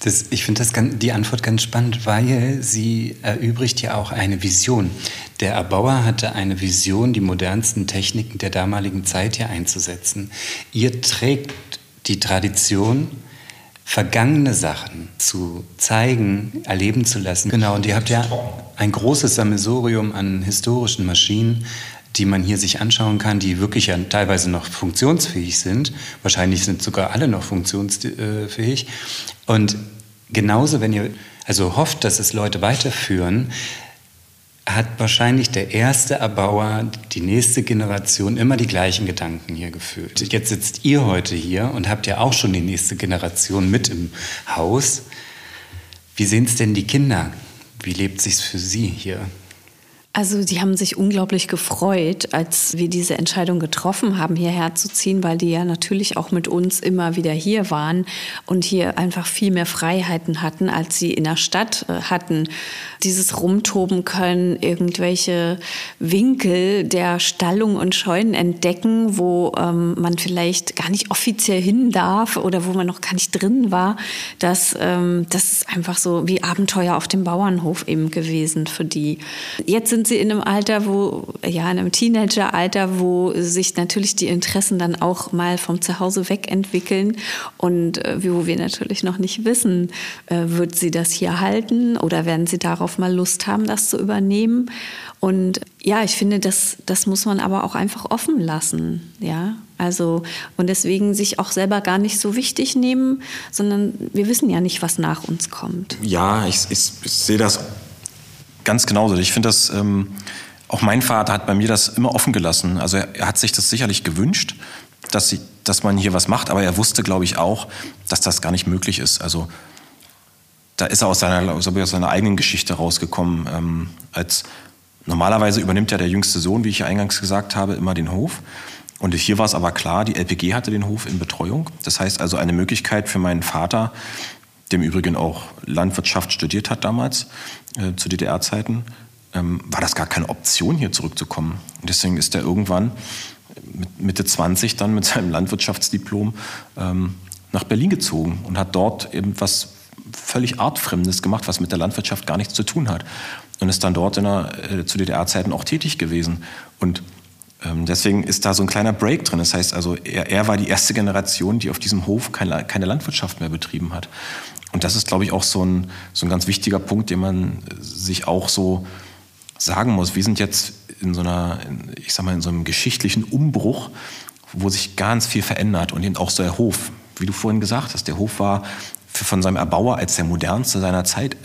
Das, ich finde die Antwort ganz spannend, weil sie erübrigt ja auch eine Vision. Der Erbauer hatte eine Vision, die modernsten Techniken der damaligen Zeit hier einzusetzen. Ihr trägt die Tradition, vergangene Sachen zu zeigen, erleben zu lassen. Genau, und ihr habt ja ein großes Sammelsurium an historischen Maschinen, die man hier sich anschauen kann, die wirklich ja teilweise noch funktionsfähig sind. Wahrscheinlich sind sogar alle noch funktionsfähig. Und genauso, wenn ihr also hofft, dass es Leute weiterführen, hat wahrscheinlich der erste Erbauer, die nächste Generation immer die gleichen Gedanken hier gefühlt. Jetzt sitzt ihr heute hier und habt ja auch schon die nächste Generation mit im Haus. Wie sehen es denn die Kinder? Wie lebt es sich für sie hier? Also die haben sich unglaublich gefreut, als wir diese Entscheidung getroffen haben, hierher zu ziehen, weil die ja natürlich auch mit uns immer wieder hier waren und hier einfach viel mehr Freiheiten hatten, als sie in der Stadt äh, hatten. Dieses Rumtoben können, irgendwelche Winkel der Stallung und Scheunen entdecken, wo ähm, man vielleicht gar nicht offiziell hin darf oder wo man noch gar nicht drin war. Das, ähm, das ist einfach so wie Abenteuer auf dem Bauernhof eben gewesen für die. Jetzt sind sie in einem Alter, wo, ja, in einem Teenageralter, wo sich natürlich die Interessen dann auch mal vom Zuhause weg entwickeln und äh, wo wir natürlich noch nicht wissen, äh, wird sie das hier halten oder werden sie darauf mal Lust haben, das zu übernehmen. Und ja, ich finde, das, das muss man aber auch einfach offen lassen, ja. Also, und deswegen sich auch selber gar nicht so wichtig nehmen, sondern wir wissen ja nicht, was nach uns kommt. Ja, ich, ich, ich sehe das ganz genauso. Ich finde das, ähm, auch mein Vater hat bei mir das immer offen gelassen. Also er, er hat sich das sicherlich gewünscht, dass, sie, dass man hier was macht, aber er wusste, glaube ich, auch, dass das gar nicht möglich ist. Also da ist er aus seiner, aus seiner eigenen Geschichte rausgekommen. Ähm, als normalerweise übernimmt ja der jüngste Sohn, wie ich eingangs gesagt habe, immer den Hof. Und hier war es aber klar, die LPG hatte den Hof in Betreuung. Das heißt also eine Möglichkeit für meinen Vater, dem Übrigen auch Landwirtschaft studiert hat damals, äh, zu DDR-Zeiten, ähm, war das gar keine Option, hier zurückzukommen. Und deswegen ist er irgendwann mit Mitte 20 dann mit seinem Landwirtschaftsdiplom ähm, nach Berlin gezogen und hat dort eben was völlig Artfremdes gemacht, was mit der Landwirtschaft gar nichts zu tun hat. Und ist dann dort in der, äh, zu DDR-Zeiten auch tätig gewesen. Und ähm, deswegen ist da so ein kleiner Break drin. Das heißt also, er, er war die erste Generation, die auf diesem Hof keine, keine Landwirtschaft mehr betrieben hat. Und das ist, glaube ich, auch so ein, so ein ganz wichtiger Punkt, den man sich auch so sagen muss. Wir sind jetzt in so einer, ich sag mal, in so einem geschichtlichen Umbruch, wo sich ganz viel verändert und eben auch so der Hof. Wie du vorhin gesagt hast, der Hof war von seinem Erbauer als der modernste seiner Zeit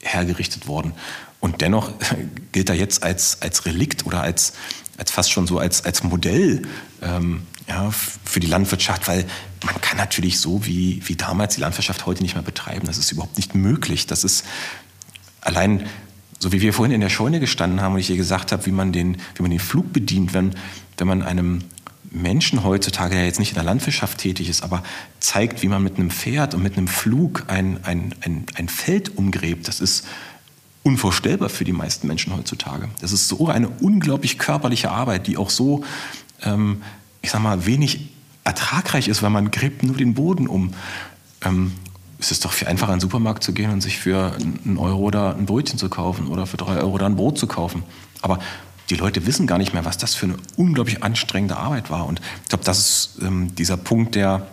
hergerichtet worden. Und dennoch gilt er jetzt als, als Relikt oder als, als fast schon so als, als Modell ähm, ja, für die Landwirtschaft, weil man kann natürlich so wie, wie damals die Landwirtschaft heute nicht mehr betreiben. Das ist überhaupt nicht möglich. Das ist allein, so wie wir vorhin in der Scheune gestanden haben und ich hier gesagt habe, wie man den, wie man den Flug bedient, wenn, wenn man einem Menschen heutzutage, der jetzt nicht in der Landwirtschaft tätig ist, aber zeigt, wie man mit einem Pferd und mit einem Flug ein, ein, ein, ein Feld umgräbt. Das ist unvorstellbar für die meisten Menschen heutzutage. Das ist so eine unglaublich körperliche Arbeit, die auch so, ähm, ich sag mal, wenig ertragreich ist, weil man gräbt nur den Boden um. Ähm, es ist doch viel einfacher, in den Supermarkt zu gehen und sich für einen Euro da ein Brötchen zu kaufen oder für drei Euro da ein Brot zu kaufen. Aber die Leute wissen gar nicht mehr, was das für eine unglaublich anstrengende Arbeit war. Und ich glaube, das ist ähm, dieser Punkt, der,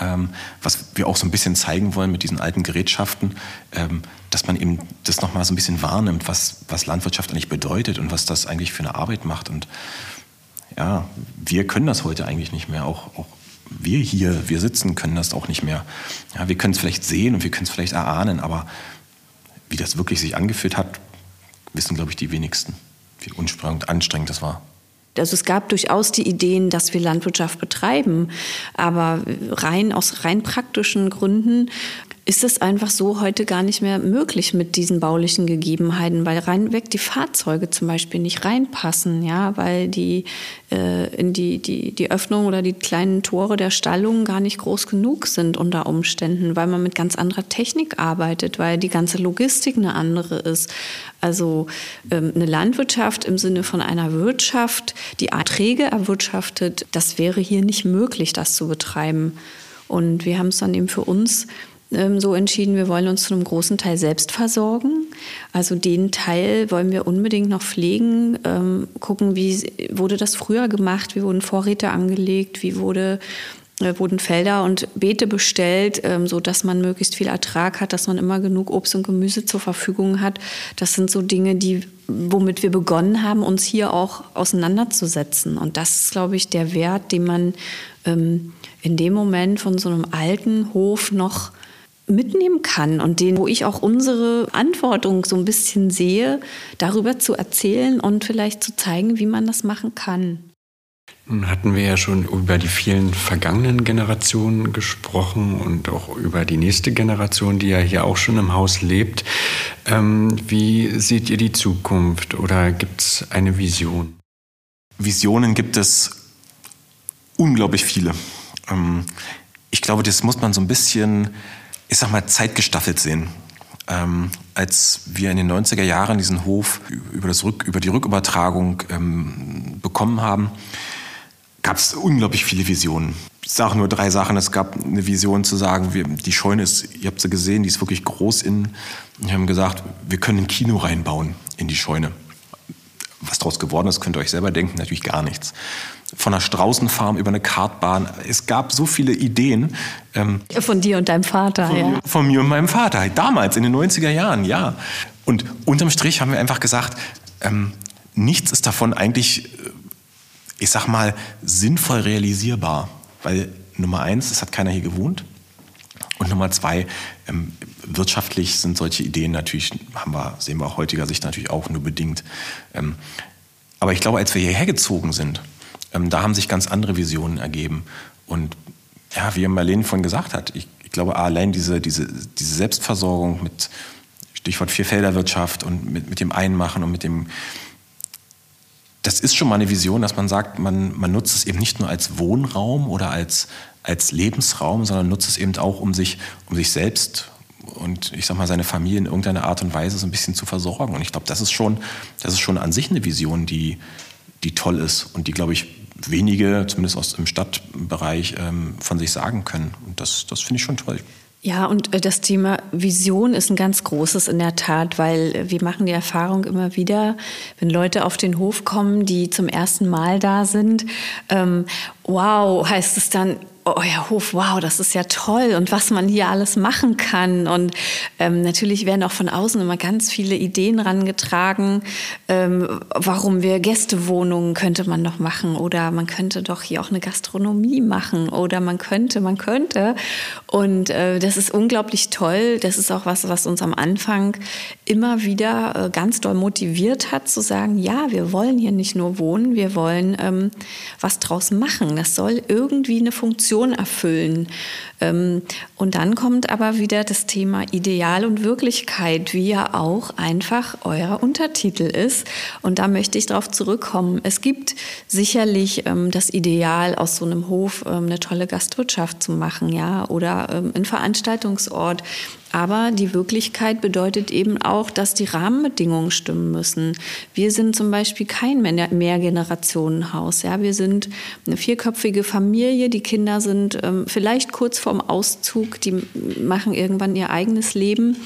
ähm, was wir auch so ein bisschen zeigen wollen mit diesen alten Gerätschaften, ähm, dass man eben das nochmal so ein bisschen wahrnimmt, was, was Landwirtschaft eigentlich bedeutet und was das eigentlich für eine Arbit macht. Und ja, wir können das heute eigentlich nicht mehr. Auch, auch wir hier, wir sitzen, können das auch nicht mehr. Ja, wir können es vielleicht sehen und wir können es vielleicht erahnen, aber wie das wirklich sich angefühlt hat, wissen, glaube ich, die wenigsten, wie anstrengend das war. Also es gab durchaus die Ideen, dass wir Landwirtschaft betreiben, aber rein aus rein praktischen Gründen ist es einfach so heute gar nicht mehr möglich mit diesen baulichen Gegebenheiten, weil reinweg die Fahrzeuge zum Beispiel nicht reinpassen, ja, weil die äh, in die, die, die Öffnung oder die kleinen Tore der Stallungen gar nicht groß genug sind unter Umständen, weil man mit ganz anderer Technik arbeitet, weil die ganze Logistik eine andere ist. Also ähm, eine Landwirtschaft im Sinne von einer Wirtschaft, die Erträge erwirtschaftet, das wäre hier nicht möglich, das zu betreiben. Und wir haben es dann eben für uns ähm, so entschieden, wir wollen uns zu einem großen Teil selbst versorgen. Also den Teil wollen wir unbedingt noch pflegen, ähm, gucken, wie wurde das früher gemacht, wie wurden Vorräte angelegt, wie wurde äh, wurden Felder und Beete bestellt, ähm, so man möglichst viel Ertrag hat, dass man immer genug Obst und Gemüse zur Verfügung hat. Das sind so Dinge, die, womit wir begonnen haben, uns hier auch auseinanderzusetzen. Und das ist, glaube ich, der Wert, den man ähm, in dem Moment von so einem alten Hof noch mitnehmen kann und den, wo ich auch unsere Verantwortung so ein bisschen sehe, darüber zu erzählen und vielleicht zu zeigen, wie man das machen kann. Nun hatten wir ja schon über die vielen vergangenen Generationen gesprochen und auch über die nächste Generation, die ja hier auch schon im Haus lebt. Ähm, wie seht ihr die Zukunft oder gibt es eine Vision? Visionen gibt es unglaublich viele. Ähm, ich glaube, das muss man so ein bisschen ich sag mal, zeitgestaffelt sehen. Ähm, als wir in den 90er Jahren diesen Hof über, das Rück, über die Rückübertragung ähm, bekommen haben, gab es unglaublich viele Visionen. Ich sage nur drei Sachen. Es gab eine Vision zu sagen, wir, die Scheune ist, ihr habt sie gesehen, die ist wirklich groß innen. Wir haben gesagt, wir können ein Kino reinbauen in die Scheune. Was daraus geworden ist, könnt ihr euch selber denken, natürlich gar nichts von einer Straußenfarm über eine Kartbahn. Es gab so viele Ideen. Ähm, von dir und deinem Vater, von, ja. Von mir und meinem Vater, damals in den 90er Jahren, ja. Und unterm Strich haben wir einfach gesagt, ähm, nichts ist davon eigentlich, äh, ich sag mal, sinnvoll realisierbar. Weil Nummer eins, es hat keiner hier gewohnt. Und Nummer zwei, ähm, wirtschaftlich sind solche Ideen natürlich, haben wir, sehen wir aus heutiger Sicht natürlich auch nur bedingt. Ähm, aber ich glaube, als wir hierher gezogen sind, ähm, da haben sich ganz andere Visionen ergeben. Und ja, wie Marlene vorhin gesagt hat, ich, ich glaube, allein diese, diese, diese Selbstversorgung mit Stichwort Vierfelderwirtschaft und mit, mit dem Einmachen und mit dem, das ist schon mal eine Vision, dass man sagt, man, man nutzt es eben nicht nur als Wohnraum oder als, als Lebensraum, sondern nutzt es eben auch, um sich, um sich selbst und ich sag mal seine Familie in irgendeiner Art und Weise so ein bisschen zu versorgen. Und ich glaube, das ist schon, das ist schon an sich eine Vision, die, die toll ist und die, glaube ich, wenige, zumindest aus dem Stadtbereich, ähm, von sich sagen können. Und das, das finde ich schon toll. Ja, und äh, das Thema Vision ist ein ganz großes in der Tat, weil wir machen die Erfahrung immer wieder, wenn Leute auf den Hof kommen, die zum ersten Mal da sind, ähm, wow, heißt es dann, euer Hof, wow, das ist ja toll und was man hier alles machen kann. Und ähm, natürlich werden auch von außen immer ganz viele Ideen rangetragen, ähm, warum wir Gästewohnungen könnte man noch machen oder man könnte doch hier auch eine Gastronomie machen oder man könnte, man könnte. Und äh, das ist unglaublich toll. Das ist auch was, was uns am Anfang immer wieder äh, ganz doll motiviert hat, zu sagen, ja, wir wollen hier nicht nur wohnen, wir wollen ähm, was draus machen. Das soll irgendwie eine Funktion Funktion erfüllen. Ähm, und dann kommt aber wieder das Thema Ideal und Wirklichkeit, wie ja auch einfach euer Untertitel ist. Und da möchte ich darauf zurückkommen. Es gibt sicherlich ähm, das Ideal, aus so einem Hof ähm, eine tolle Gastwirtschaft zu machen, ja, oder ein Veranstaltungsort. Aber die Wirklichkeit bedeutet eben auch, dass die Rahmenbedingungen stimmen müssen. Wir sind zum Beispiel kein Mehrgenerationenhaus. Ja? Wir sind eine vierköpfige Familie. Die Kinder sind ähm, vielleicht kurz vorm Auszug. Die machen irgendwann ihr eigenes Leben.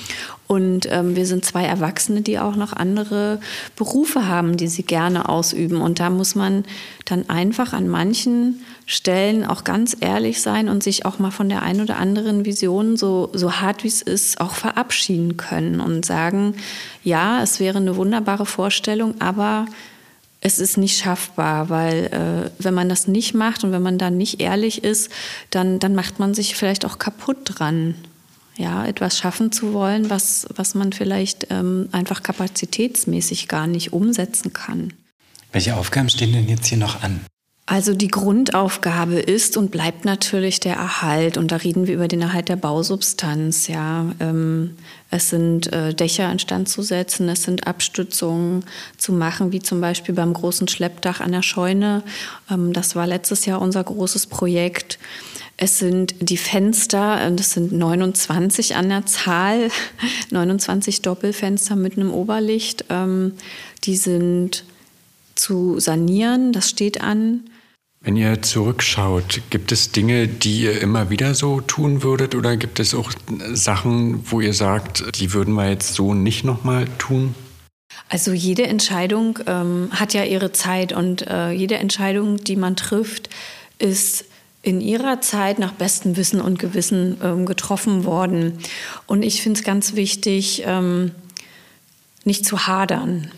Und ähm, wir sind zwei Erwachsene, die auch noch andere Berufe haben, die sie gerne ausüben. Und da muss man dann einfach an manchen Stellen auch ganz ehrlich sein und sich auch mal von der einen oder anderen Vision, so, so hart wie es ist, auch verabschieden können und sagen, ja, es wäre eine wunderbare Vorstellung, aber es ist nicht schaffbar, weil äh, wenn man das nicht macht und wenn man da nicht ehrlich ist, dann, dann macht man sich vielleicht auch kaputt dran. Ja, etwas schaffen zu wollen, was, was man vielleicht ähm, einfach kapazitätsmäßig gar nicht umsetzen kann. Welche Aufgaben stehen denn jetzt hier noch an? Also die Grundaufgabe ist und bleibt natürlich der Erhalt. Und da reden wir über den Erhalt der Bausubstanz. Ja, ähm, es sind äh, Dächer instand zu setzen, es sind Abstützungen zu machen, wie zum Beispiel beim großen Schleppdach an der Scheune. Ähm, das war letztes Jahr unser großes Projekt. Es sind die Fenster, das sind 29 an der Zahl, 29 Doppelfenster mit einem Oberlicht. Ähm, die sind zu sanieren, das steht an. Wenn ihr zurückschaut, gibt es Dinge, die ihr immer wieder so tun würdet oder gibt es auch Sachen, wo ihr sagt, die würden wir jetzt so nicht nochmal tun? Also jede Entscheidung ähm, hat ja ihre Zeit und äh, jede Entscheidung, die man trifft, ist in ihrer Zeit nach bestem Wissen und Gewissen ähm, getroffen worden. Und ich finde es ganz wichtig, ähm, nicht zu hadern.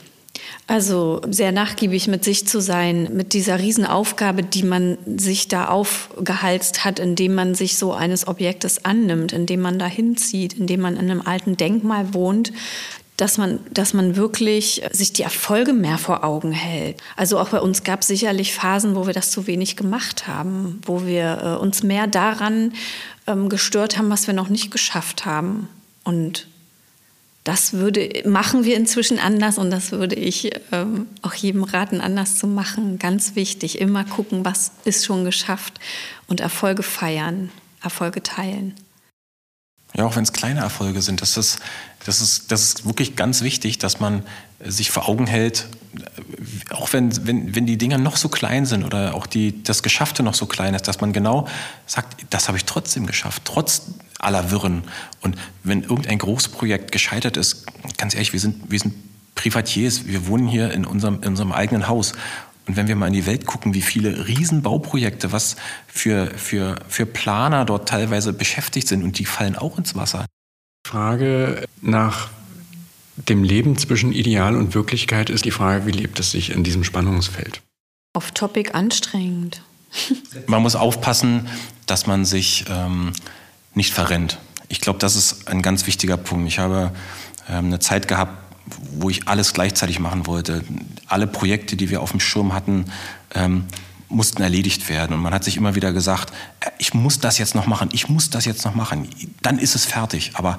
Also sehr nachgiebig mit sich zu sein, mit dieser Riesenaufgabe, die man sich da aufgehalst hat, indem man sich so eines Objektes annimmt, indem man da hinzieht, indem man in einem alten Denkmal wohnt, dass man, dass man wirklich sich die Erfolge mehr vor Augen hält. Also auch bei uns gab es sicherlich Phasen, wo wir das zu wenig gemacht haben, wo wir äh, uns mehr daran ähm, gestört haben, was wir noch nicht geschafft haben. Und das würde, machen wir inzwischen anders und das würde ich ähm, auch jedem raten, anders zu machen. Ganz wichtig, immer gucken, was ist schon geschafft und Erfolge feiern, Erfolge teilen. Ja, auch wenn es kleine Erfolge sind, das ist, das, ist, das ist wirklich ganz wichtig, dass man sich vor Augen hält, auch wenn, wenn, wenn die Dinger noch so klein sind oder auch die, das Geschaffte noch so klein ist, dass man genau sagt, das habe ich trotzdem geschafft, trotz aller Wirren. Und wenn irgendein Großprojekt gescheitert ist, ganz ehrlich, wir sind, wir sind Privatiers, wir wohnen hier in unserem, in unserem eigenen Haus. Und wenn wir mal in die Welt gucken, wie viele Riesenbauprojekte, was für, für, für Planer dort teilweise beschäftigt sind und die fallen auch ins Wasser. Frage nach dem Leben zwischen Ideal und Wirklichkeit ist die Frage, wie lebt es sich in diesem Spannungsfeld? Auf Topic anstrengend. Man muss aufpassen, dass man sich ähm, nicht verrennt. Ich glaube, das ist ein ganz wichtiger Punkt. Ich habe ähm, eine Zeit gehabt, wo ich alles gleichzeitig machen wollte. Alle Projekte, die wir auf dem Schirm hatten, ähm, mussten erledigt werden. Und man hat sich immer wieder gesagt, äh, ich muss das jetzt noch machen, ich muss das jetzt noch machen. Dann ist es fertig. Aber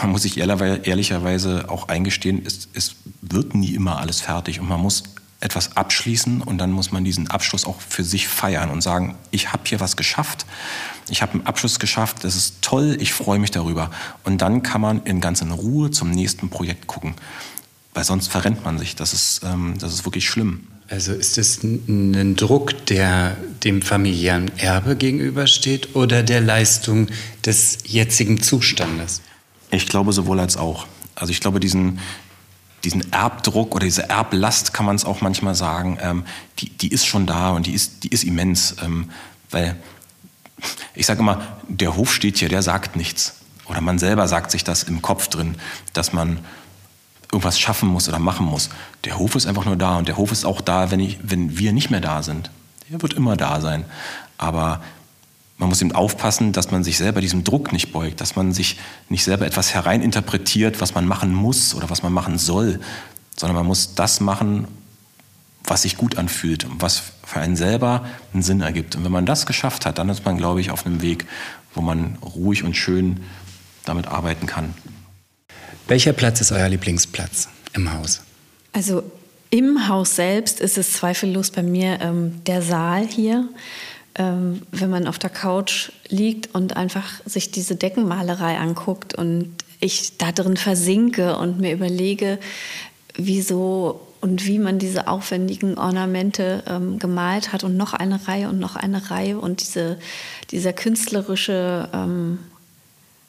man muss sich ehrlicherweise auch eingestehen, es, es wird nie immer alles fertig. Und man muss etwas abschließen und dann muss man diesen Abschluss auch für sich feiern und sagen, ich habe hier was geschafft, ich habe einen Abschluss geschafft, das ist toll, ich freue mich darüber. Und dann kann man in ganz in Ruhe zum nächsten Projekt gucken, weil sonst verrennt man sich, das ist, ähm, das ist wirklich schlimm. Also ist es ein Druck, der dem familiären Erbe gegenübersteht oder der Leistung des jetzigen Zustandes? Ich glaube sowohl als auch. Also ich glaube, diesen, diesen Erbdruck oder diese Erblast, kann man es auch manchmal sagen, ähm, die, die ist schon da und die ist, die ist immens. Ähm, weil ich sage immer, der Hof steht hier, der sagt nichts. Oder man selber sagt sich das im Kopf drin, dass man irgendwas schaffen muss oder machen muss. Der Hof ist einfach nur da und der Hof ist auch da, wenn, ich, wenn wir nicht mehr da sind. Der wird immer da sein. Aber man muss eben aufpassen, dass man sich selber diesem Druck nicht beugt, dass man sich nicht selber etwas hereininterpretiert, was man machen muss oder was man machen soll, sondern man muss das machen, was sich gut anfühlt und was für einen selber einen Sinn ergibt. Und wenn man das geschafft hat, dann ist man, glaube ich, auf einem Weg, wo man ruhig und schön damit arbeiten kann. Welcher Platz ist euer Lieblingsplatz im Haus? Also im Haus selbst ist es zweifellos bei mir ähm, der Saal hier ähm, wenn man auf der Couch liegt und einfach sich diese Deckenmalerei anguckt und ich da drin versinke und mir überlege, wieso und wie man diese aufwendigen Ornamente ähm, gemalt hat und noch eine Reihe und noch eine Reihe und diese, dieser künstlerische ähm,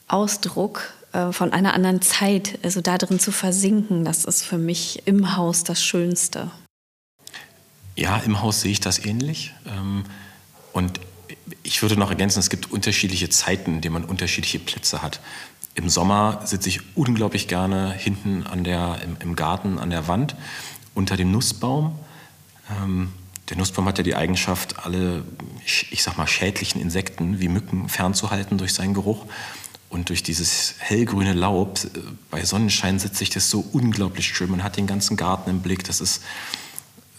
Ausdruck äh, von einer anderen Zeit, also da drin zu versinken, das ist für mich im Haus das Schönste. Ja, im Haus sehe ich das ähnlich. Ähm und ich würde noch ergänzen, es gibt unterschiedliche Zeiten, in denen man unterschiedliche Plätze hat. Im Sommer sitze ich unglaublich gerne hinten an der, im, im Garten an der Wand unter dem Nussbaum, Ähm, der Nussbaum hat ja die Eigenschaft, alle, ich sag mal, schädlichen Insekten wie Mücken fernzuhalten durch seinen Geruch. Und durch dieses hellgrüne Laub, äh, bei Sonnenschein sitzt sich das so unglaublich schön. Man hat den ganzen Garten im Blick. Das ist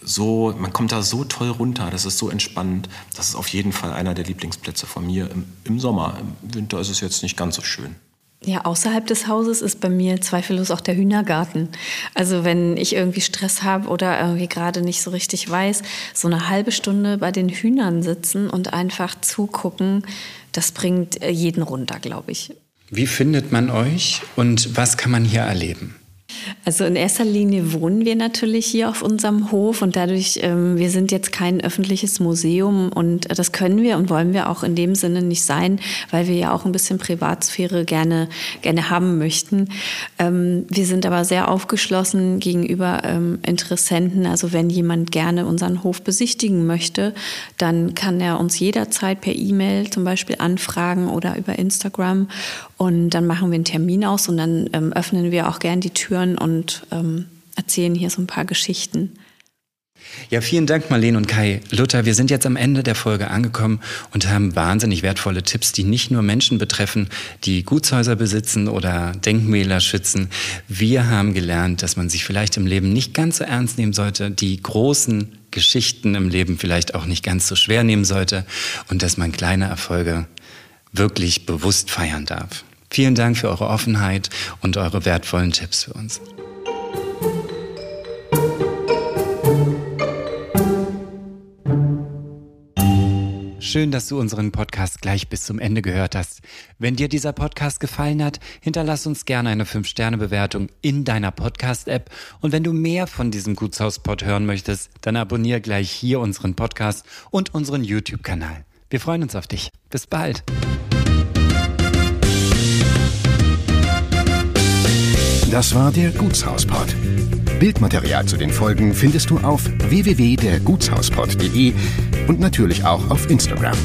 so, man kommt da so toll runter. Das ist so entspannend. Das ist auf jeden Fall einer der Lieblingsplätze von mir im, im Sommer. Im Winter ist es jetzt nicht ganz so schön. Ja, außerhalb des Hauses ist bei mir zweifellos auch der Hühnergarten. Also wenn ich irgendwie Stress habe oder irgendwie gerade nicht so richtig weiß, so eine halbe Stunde bei den Hühnern sitzen und einfach zugucken, das bringt äh, jeden runter, glaube ich. Wie findet man euch und was kann man hier erleben? Also in erster Linie wohnen wir natürlich hier auf unserem Hof und dadurch, ähm, wir sind jetzt kein öffentliches Museum und das können wir und wollen wir auch in dem Sinne nicht sein, weil wir ja auch ein bisschen Privatsphäre gerne, gerne haben möchten. Ähm, wir sind aber sehr aufgeschlossen gegenüber ähm, Interessenten. Also wenn jemand gerne unseren Hof besichtigen möchte, dann kann er uns jederzeit per E-Mail zum Beispiel anfragen oder über Instagram und dann machen wir einen Termin aus und dann ähm, öffnen wir auch gern die Türen und ähm, erzählen hier so ein paar Geschichten. Ja, vielen Dank, Marlene und Kai. Luther, wir sind jetzt am Ende der Folge angekommen und haben wahnsinnig wertvolle Tipps, die nicht nur Menschen betreffen, die Gutshäuser besitzen oder Denkmäler schützen. Wir haben gelernt, dass man sich vielleicht im Leben nicht ganz so ernst nehmen sollte, die großen Geschichten im Leben vielleicht auch nicht ganz so schwer nehmen sollte und dass man kleine Erfolge wirklich bewusst feiern darf. Vielen Dank für eure Offenheit und eure wertvollen Tipps für uns. Schön, dass du unseren Podcast gleich bis zum Ende gehört hast. Wenn dir dieser Podcast gefallen hat, hinterlass uns gerne eine 5-Sterne-Bewertung in deiner Podcast-App. Und wenn du mehr von diesem Gutshauspod hören möchtest, dann abonniere gleich hier unseren Podcast und unseren YouTube-Kanal. Wir freuen uns auf dich. Bis bald. Das war der Gutshauspod. Bildmaterial zu den Folgen findest du auf www.dergutshauspod.de und natürlich auch auf Instagram.